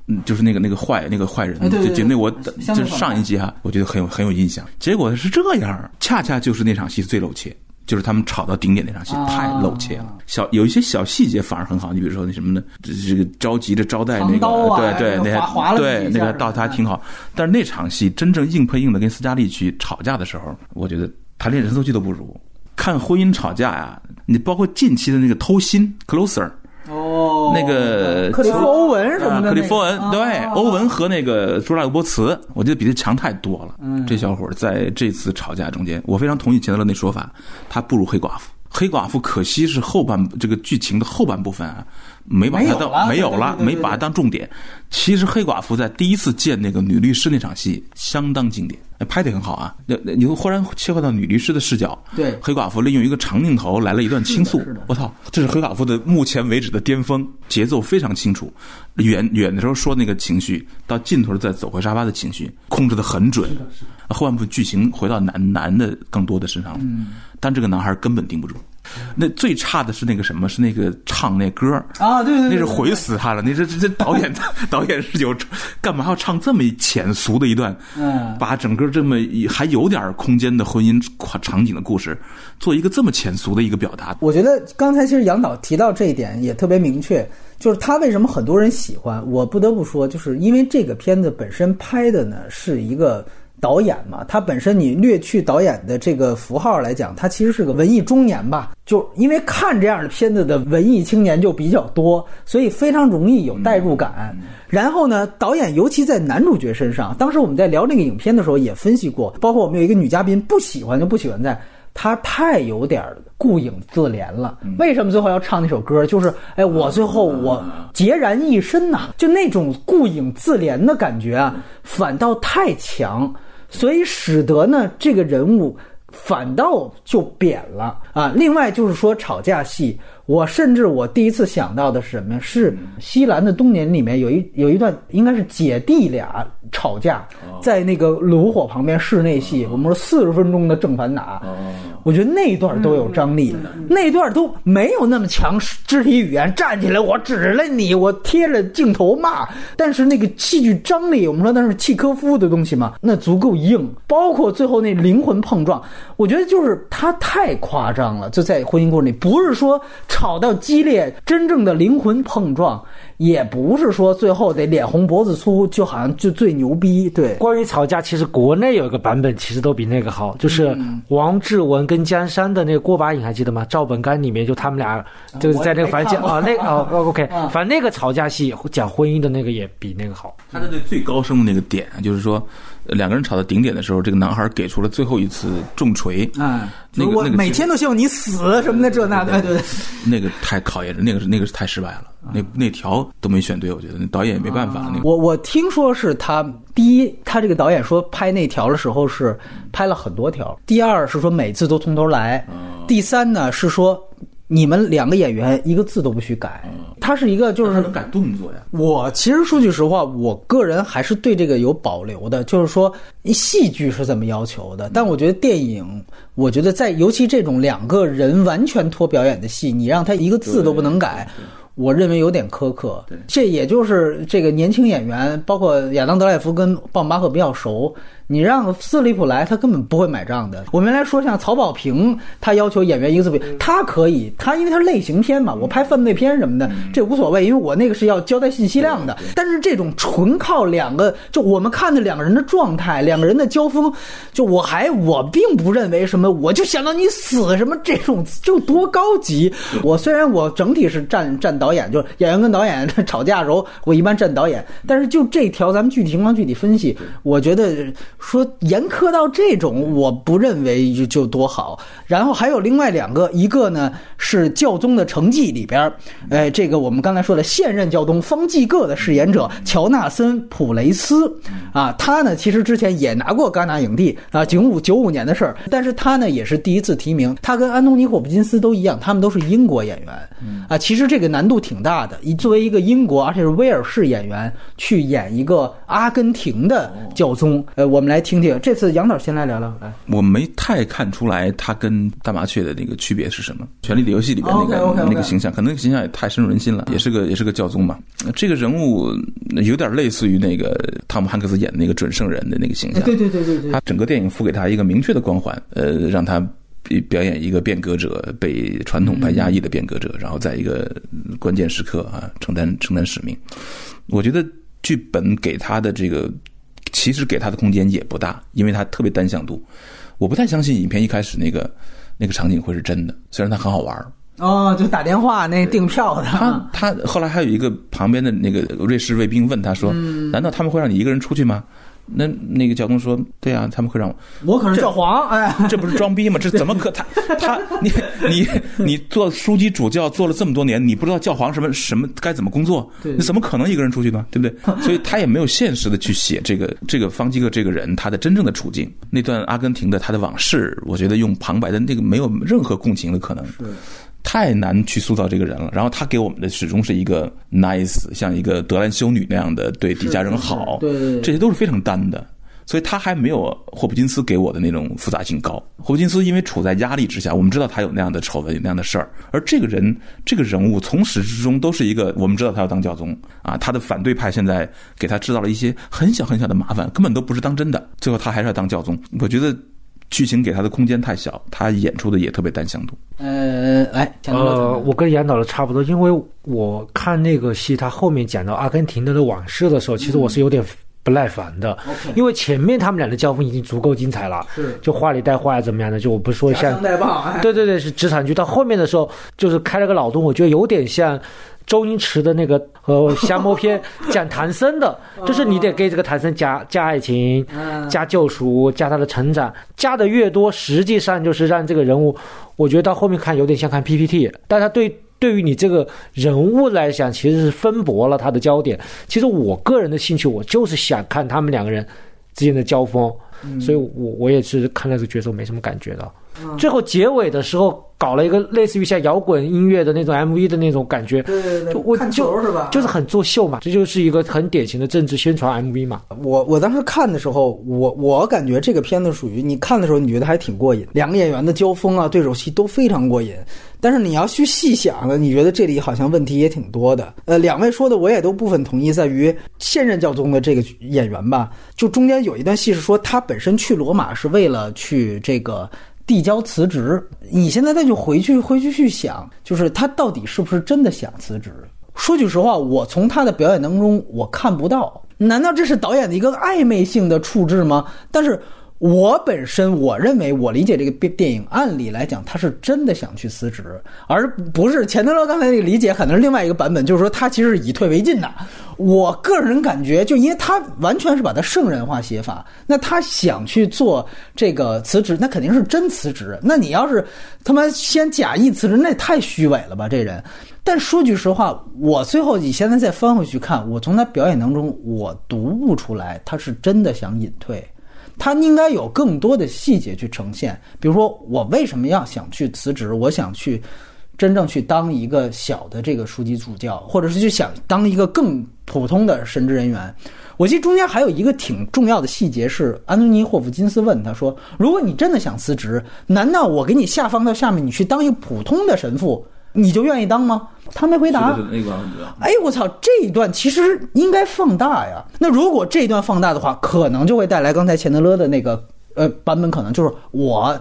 嗯，就是那个那个坏那个坏人，哎对对对就就那我就是上一集哈，我觉得很有很有印象。结果是这样，恰恰就是那场戏最露怯。就是他们吵到顶点那场戏啊太露怯了，小有一些小细节反而很好。你比如说那什么呢？这这个着急着招待那个，啊对对，那那个对那个倒他挺好。但是那场戏真正硬碰硬的跟斯嘉丽去吵架的时候，我觉得他连人头剧都不如。看婚姻吵架呀，你包括近期的那个偷心 closer，哦，那个克里夫·欧文什么的那个，啊克里夫·欧文啊对啊欧文和那个朱拉格波茨，我觉得比他强太多了。嗯这小伙在这次吵架中间，我非常同意钱德勒那说法，他不如黑寡妇。黑寡妇可惜是后半这个剧情的后半部分啊，没把它当没有了没把它当重点。其实黑寡妇在第一次见那个女律师那场戏相当经典，哎拍的很好啊。那那你会忽然切换到女律师的视角，对黑寡妇利用一个长镜头来了一段倾诉我操，这是黑寡妇的目前为止的巅峰，节奏非常清楚。远远的时候说那个情绪，到尽头再走回沙发的情绪，控制的很准。后半部分剧情回到男男的更多的身上了，但这个男孩根本盯不住。那最差的是那个什么？是那个唱那歌儿啊，对对对，那是毁死他了。那这这 这导演 导演是有干嘛要唱这么浅俗的一段？嗯把整个这么一还有点空间的婚姻场景的故事，做一个这么浅俗的一个表达。我觉得刚才其实杨导提到这一点也特别明确，就是他为什么很多人喜欢。我不得不说，就是因为这个片子本身拍的呢是一个导演嘛，他本身你略去导演的这个符号来讲，他其实是个文艺中年吧。就因为看这样的片子的文艺青年就比较多，所以非常容易有代入感。然后呢，导演尤其在男主角身上，当时我们在聊那个影片的时候也分析过，包括我们有一个女嘉宾不喜欢就不喜欢在。他太有点儿顾影自怜了。为什么最后要唱那首歌？就是哎，我最后我孑然一身呐、就那种顾影自怜的感觉啊，反倒太强，所以使得呢这个人物反倒就贬了啊。另外就是说吵架戏，我甚至我第一次想到的是什么呀？是《西兰的冬年》里面有一有一段应该是姐弟俩吵架，在那个炉火旁边室内戏，我们说四十分钟的正反打，我觉得那段都有张力，那段都没有那么强肢体语言，站起来我指了你，我贴着镜头骂，但是那个戏剧张力，我们说那是契科夫的东西嘛，那足够硬，包括最后那灵魂碰撞，我觉得就是他太夸张了，就在婚姻故事里，不是说吵到激烈，真正的灵魂碰撞。也不是说最后得脸红脖子粗，就好像就最牛逼。对，关于吵架，其实国内有一个版本，其实都比那个好，就是王志文跟江山的那个过把瘾，还记得吗？赵本干里面就他们俩就是在那个反正讲啊，那个哦 哦 OK，反正那个吵架戏讲婚姻的那个也比那个好。他的那最高声的那个点，就是说呃两个人吵到顶点的时候，这个男孩给出了最后一次重锤，嗯，那个我每天都希望你死什么的，这那对对对。那个太考验人，那个是那个是太失败了，那那条都没选对，我觉得那导演也没办法。那个我我听说是他第一，他这个导演说拍那条的时候是拍了很多条；第二是说每次都从头来；第三呢是说你们两个演员一个字都不许改。他是一个就是能改动作呀，我其实说句实话，我个人还是对这个有保留的，就是说戏剧是这么要求的，但我觉得电影，我觉得在尤其这种两个人完全脱表演的戏，你让他一个字都不能改。我认为有点苛刻，这也就是这个年轻演员，包括亚当德莱夫跟鲍马赫比较熟，你让斯里普来，他根本不会买账的。我们来说像曹保平，他要求演员一个字不，他可以，他因为他是类型片嘛，我拍犯罪片什么的，这无所谓，因为我那个是要交代信息量的。但是这种纯靠两个，就我们看的两个人的状态，两个人的交锋，就我还我并不认为什么，我就想到你死什么这种就多高级。我虽然我整体是站站导演，就是演员跟导演 吵架的时候，我一般站导演，但是就这条咱们具体情况具体分析，我觉得说严苛到这种，我不认为就就多好。然后还有另外两个，一个呢是教宗的成绩里边，呃，这个我们刚才说的现任教宗方济各的饰演者乔纳森普雷斯。啊，他呢其实之前也拿过戛纳影帝啊，九五九五年的事儿，但是他呢也是第一次提名，他跟安东尼霍普金斯都一样，他们都是英国演员啊，其实这个难度挺大的，以作为一个英国而且是威尔士演员去演一个阿根廷的教宗，呃，我们来听听，这次杨导先来聊聊，来。我没太看出来他跟大麻雀的那个区别是什么。《权力的游戏》里边那个那个形象，可能那个形象也太深入人心了，也是个也是个教宗嘛。这个人物有点类似于那个汤姆汉克斯演的那个准圣人的那个形象。对对对对对，他整个电影赋给他一个明确的光环，呃，让他表表演一个变革者，被传统派压抑的变革者，然后在一个关键时刻啊，承担承担使命。我觉得剧本给他的这个，其实给他的空间也不大，因为他特别单向度。我不太相信影片一开始那个那个场景会是真的，虽然它很好玩儿。哦，就打电话那订票的。他他后来还有一个旁边的那个瑞士卫兵问他说：“难道他们会让你一个人出去吗？”那那个教宗说：“对啊，他们会让我。我可是教皇，哎，这不是装逼吗？这怎么可他 他你你你做枢机主教做了这么多年，你不知道教皇什么什么该怎么工作？对你怎么可能一个人出去呢？对不对？所以他也没有现实的去写这个这个方济各这个人他的真正的处境。那段阿根廷的他的往事，我觉得用旁白的那个没有任何共情的可能。太难去塑造这个人了。然后他给我们的始终是一个 nice，像一个德兰修女那样的对底下人好，这些都是非常单的。所以他还没有霍普金斯给我的那种复杂性高。霍普金斯因为处在压力之下，我们知道他有那样的丑闻，有那样的事儿，而这个人这个人物从始至终都是一个，我们知道他要当教宗啊，他的反对派现在给他制造了一些很小很小的麻烦，根本都不是当真的，最后他还是要当教宗。我觉得剧情给他的空间太小，他演出的也特别单向度。呃，来，讲到呃，我跟杨导的差不多，因为我看那个戏，他后面讲到阿根廷的往事的时候，其实我是有点不耐烦的。因为前面他们俩的交锋已经足够精彩了，是就话里带话呀怎么样的，就我不说像对对对，是职场剧。到后面的时候，就是开了个脑洞，我觉得有点像周星驰的那个呃降魔篇讲唐僧的，就是你得给这个唐僧加加爱情、嗯加救赎、加他的成长，加的越多，实际上就是让这个人物，我觉得到后面看有点像看 PPT，但他对。对于你这个人物来讲，其实是分薄了他的焦点。其实我个人的兴趣，我就是想看他们两个人之间的交锋，所以我我也是看那个角色没什么感觉的。最后结尾的时候搞了一个类似于像摇滚音乐的那种 MV 的那种感觉，对对对就我看球就是吧就是很作秀嘛，这就是一个很典型的政治宣传 MV 嘛。我我当时看的时候，我我感觉这个片子属于你看的时候，你觉得还挺过瘾，两个演员的交锋啊，对手戏都非常过瘾。但是你要去细想呢，你觉得这里好像问题也挺多的。呃，两位说的我也都部分同意，在于现任教宗的这个演员吧，就中间有一段戏是说他本身去罗马是为了去这个。递交辞职，你现在再去回去回去去想，就是他到底是不是真的想辞职？说句实话，我从他的表演当中我看不到，难道这是导演的一个暧昧性的处置吗？但是我本身我认为，我理解这个电电影，按理来讲，他是真的想去辞职，而不是钱德勒刚才那个理解，可能是另外一个版本，就是说他其实是以退为进的。我个人感觉，就因为他完全是把他圣人化写法，那他想去做这个辞职，那肯定是真辞职。那你要是他妈先假意辞职，那也太虚伪了吧，这人。但说句实话，我最后你现在再翻回去看，我从他表演当中，我读不出来他是真的想隐退。他应该有更多的细节去呈现，比如说我为什么要想去辞职，我想去真正去当一个小的这个书记主教，或者是去想当一个更普通的神职人员。我记得中间还有一个挺重要的细节是，安东尼·霍普金斯问他说：“如果你真的想辞职，难道我给你下放到下面，你去当一个普通的神父，你就愿意当吗？”他没回答。那个哎，我操！这一段其实应该放大呀。那如果这一段放大的话，可能就会带来刚才钱德勒的那个呃版本，可能就是我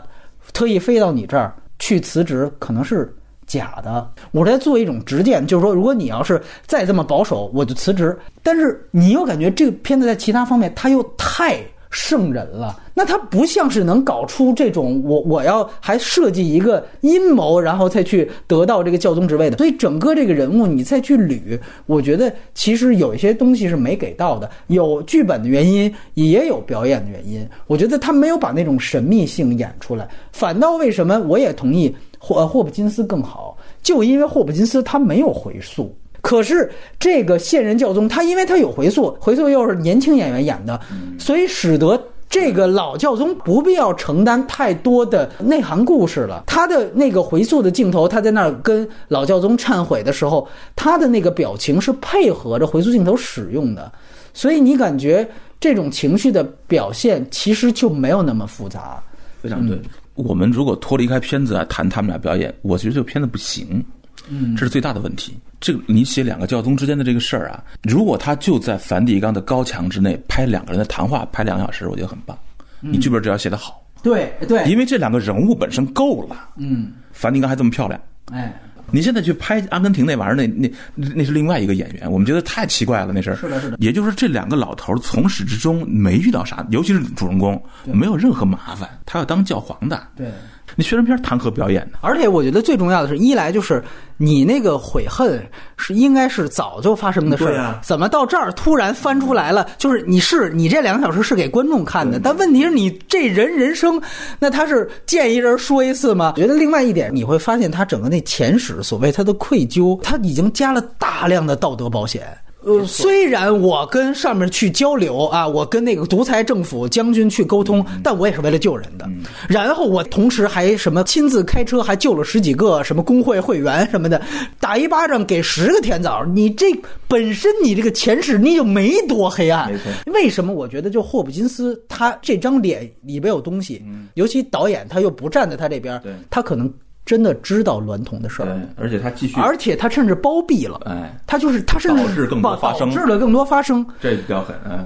特意飞到你这儿去辞职，可能是假的。我在做一种直谏，就是说，如果你要是再这么保守，我就辞职。但是你又感觉这个片子在其他方面，它又太圣人了。那他不像是能搞出这种我我要还设计一个阴谋，然后再去得到这个教宗职位的。所以整个这个人物你再去捋，我觉得其实有一些东西是没给到的，有剧本的原因，也有表演的原因。我觉得他没有把那种神秘性演出来，反倒为什么我也同意霍霍普金斯更好，就因为霍普金斯他没有回溯。可是这个现任教宗，他因为他有回溯，回溯又是年轻演员演的，所以使得这个老教宗不必要承担太多的内涵故事了。他的那个回溯的镜头，他在那儿跟老教宗忏悔的时候，他的那个表情是配合着回溯镜头使用的，所以你感觉这种情绪的表现其实就没有那么复杂。非常对。我们如果脱离开片子来，谈他们俩表演，我觉得这个片子不行。嗯，这是最大的问题。这个你写两个教宗之间的这个事儿啊，如果他就在梵蒂冈的高墙之内拍两个人的谈话，拍两个小时，我觉得很棒。你剧本只要写得好，对对，因为这两个人物本身够了。嗯，梵蒂冈还这么漂亮，哎，你现在去拍阿根廷那玩意儿，那那那那是另外一个演员，我们觉得太奇怪了那事儿。是的是的。也就是说，这两个老头儿从始至终没遇到啥，尤其是主人公没有任何麻烦。他要当教皇的，对，你宣传片谈何表演呢？而且我觉得最重要的是，一来就是你那个悔恨是应该是早就发生的事儿，啊怎么到这儿突然翻出来了？就是你是你这两个小时是给观众看的，但问题是你这人人生，那他是见一人说一次吗？我觉得另外一点，你会发现他整个那前史，所谓他的愧疚，他已经加了大量的道德保险。呃，虽然我跟上面去交流啊，我跟那个独裁政府将军去沟通，但我也是为了救人的。然后我同时还什么亲自开车，还救了十几个什么工会会员什么的，打一巴掌给十个甜枣。你这本身你这个前世你就没多黑暗。为什么我觉得就霍普金斯他这张脸里边有东西，尤其导演他又不站在他这边对，他可能真的知道娈童的事儿。而且他继续而且他甚至包庇了，哎他就是他甚至导致更多发生。导致了更多发生，这比较狠，嗯，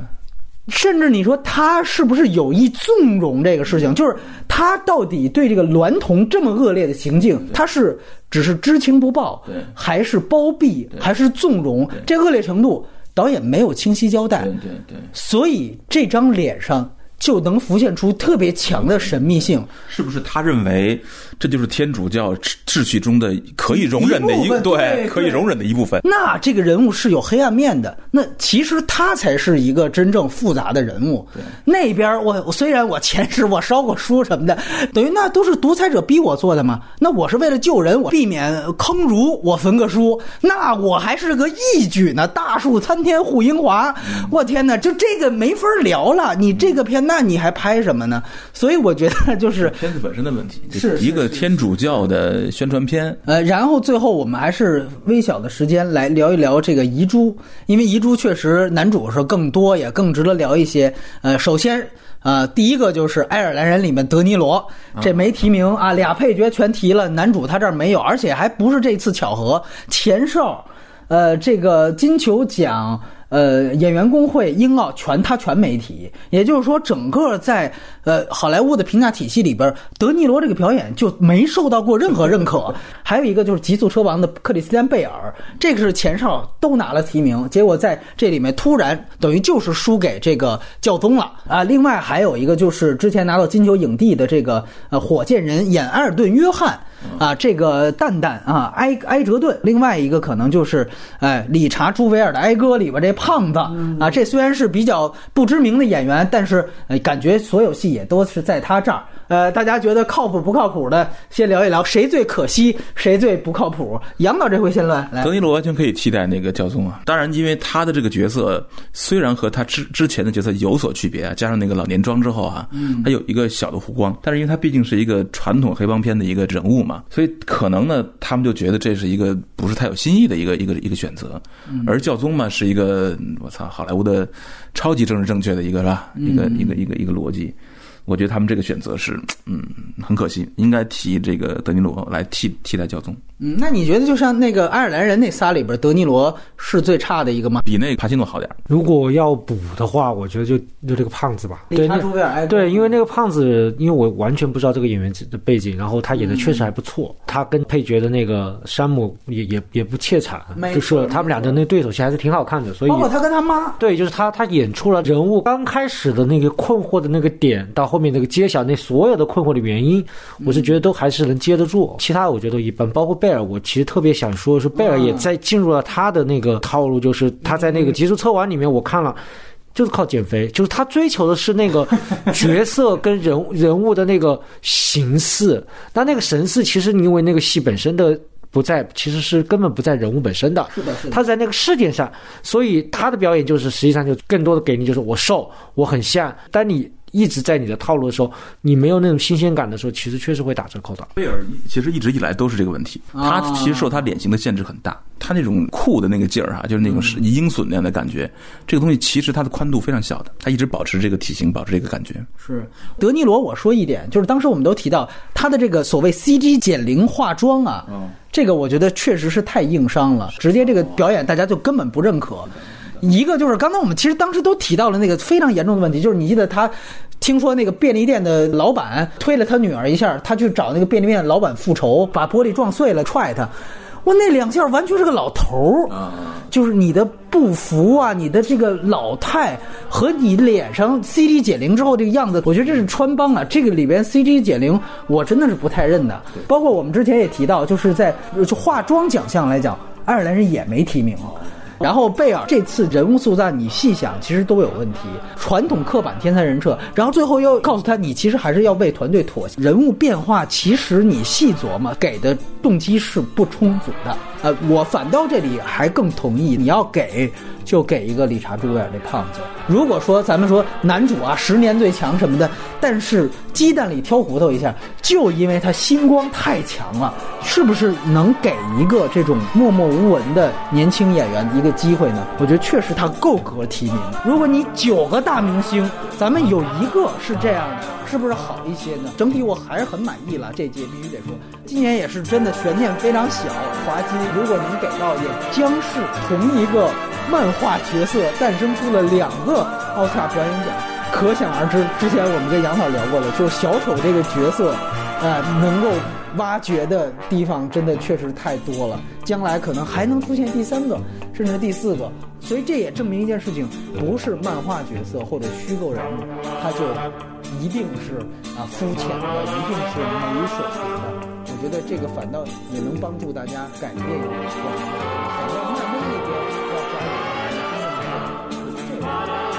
甚至你说他是不是有意纵容这个事情？就是他到底对这个娈童这么恶劣的行径，他是只是知情不报对，还是包庇，还是纵容？这恶劣程度，导演没有清晰交代。对，对对，所以这张脸上就能浮现出特别强的神秘性。是不是他认为这就是天主教秩秩序中的可以容忍的一一部分对对可以容忍的一部分？那这个人物是有黑暗面的，那其实他才是一个真正复杂的人物。那边我我虽然我前世我烧过书什么的，等于那都是独裁者逼我做的嘛。那我是为了救人，我避免坑儒，我焚个书，那我还是个义举呢。大树参天护英华，我天哪，就这个没法聊了。你这个片，那你还拍什么呢？所以我觉得就是片子本身的问题，是一个天主教的宣传片。呃，然后最后我们还是微小的时间来聊一聊这个遗珠，因为遗珠确实男主是更多，也更值得聊一些。呃，首先。呃，第一个就是《爱尔兰人》里面德尼罗，这没提名啊，俩配角全提了，男主他这儿没有，而且还不是这次巧合，前哨，呃，这个金球奖。呃，演员工会、英奥全他全没提，也就是说，整个在呃好莱坞的评价体系里边，德尼罗这个表演就没受到过任何认可。还有一个就是《极速车王》的克里斯汀贝尔，这个是前哨都拿了提名，结果在这里面突然等于就是输给这个教宗了啊。另外还有一个就是之前拿到金球影帝的这个呃火箭人演埃尔顿·约翰。啊，这个蛋蛋啊，埃埃哲顿，另外一个可能就是，哎，理查·朱维尔的《哀歌》里边这胖子啊，这虽然是比较不知名的演员，但是呃感觉所有戏也都是在他这儿。呃，大家觉得靠谱不靠谱的，先聊一聊谁最可惜，谁最不靠谱。杨导这回先乱，来德尼罗完全可以替代那个教宗啊！当然，因为他的这个角色虽然和他之之前的角色有所区别啊，加上那个老年装之后啊，他有一个小的弧光，但是因为他毕竟是一个传统黑帮片的一个人物嘛，所以可能呢，他们就觉得这是一个不是太有新意的一个一个一个选择。而教宗嘛，是一个我操好莱坞的超级政治正确的一个是吧？一个一个一个一个逻辑。我觉得他们这个选择是，嗯，很可惜，应该提这个德尼罗来替替代教宗。嗯，那你觉得就像那个爱尔兰人那仨里边，德尼罗是最差的一个吗？比那个帕西诺好点儿。如果要补的话，我觉得就就这个胖子吧。对，理查·维尔哀歌对，因为那个胖子，因为我完全不知道这个演员的背景，然后他演的确实还不错。他跟配角的那个山姆也也也不怯场，就是他们俩的那对手戏还是挺好看的。所以包括他跟他妈，对，就是他，他演出了人物刚开始的那个困惑的那个点，到后面那个揭晓那所有的困惑的原因，我是觉得都还是能接得住。其他我觉得一般，包括贝尔，我其实特别想说是贝尔也在进入了他的那个套路，就是他在那个极速测完里面，我看了。就是靠减肥，就是他追求的是那个 角色跟人物人物的那个形似，那那个神似，其实因为那个戏本身的不在，其实是根本不在人物本身的，是的，是的。他在那个事件上，所以他的表演就是实际上就更多的给你就是我瘦，我很像。但你一直在你的套路的时候，你没有那种新鲜感的时候，其实确实会打折扣的。贝尔其实一直以来都是这个问题，他其实受他脸型的限制很大，他那种酷的那个劲儿啊，就是那种是鹰隼那样的感觉，这个东西其实它的宽度非常小的，他一直保持这个体型，保持这个感觉。是德尼罗，我说一点，就是当时我们都提到他的这个所谓 CG 减龄化妆啊，这个我觉得确实是太硬伤了，直接这个表演大家就根本不认可。一个就是刚才我们其实当时都提到了那个非常严重的问题，就是你记得他听说那个便利店的老板推了他女儿一下，他去找那个便利店老板复仇，把玻璃撞碎了，踹他。我，那两下完全是个老头儿，就是你的不服啊，你的这个老态和你脸上 CG 减龄之后这个样子，我觉得这是穿帮啊。这个里边 CG 减龄，我真的是不太认的。包括我们之前也提到，就是在就化妆奖项来讲，爱尔兰人也没提名。然后贝尔这次人物塑造，你细想，其实都有问题。传统刻板天才人设，然后最后又告诉他，你其实还是要为团队妥协。人物变化，其实你细琢磨，给的动机是不充足的。呃，我反倒这里还更同意，你要给就给一个理查·朱维尔这胖子。如果说咱们说男主啊十年最强什么的，但是鸡蛋里挑骨头一下，就因为他星光太强了，是不是能给一个这种默默无闻的年轻演员一个机会呢？我觉得确实他够格提名。如果你九个大明星，咱们有一个是这样的，是不是好一些呢？整体我还是很满意了，这届必须得说，今年也是真的悬念非常小，滑稽。如果能给到，也将是同一个漫画角色诞生出了两个奥斯卡表演奖。可想而知，之前我们跟杨导聊过了，就是小丑这个角色，呃，能够挖掘的地方真的确实太多了。将来可能还能出现第三个，甚至第四个。所以这也证明一件事情：不是漫画角色或者虚构人物，他就一定是啊肤浅的，一定是没水平的。觉得这个反倒也能帮助大家改变一下。反倒慢慢一边要抓我们的人生的一个重这个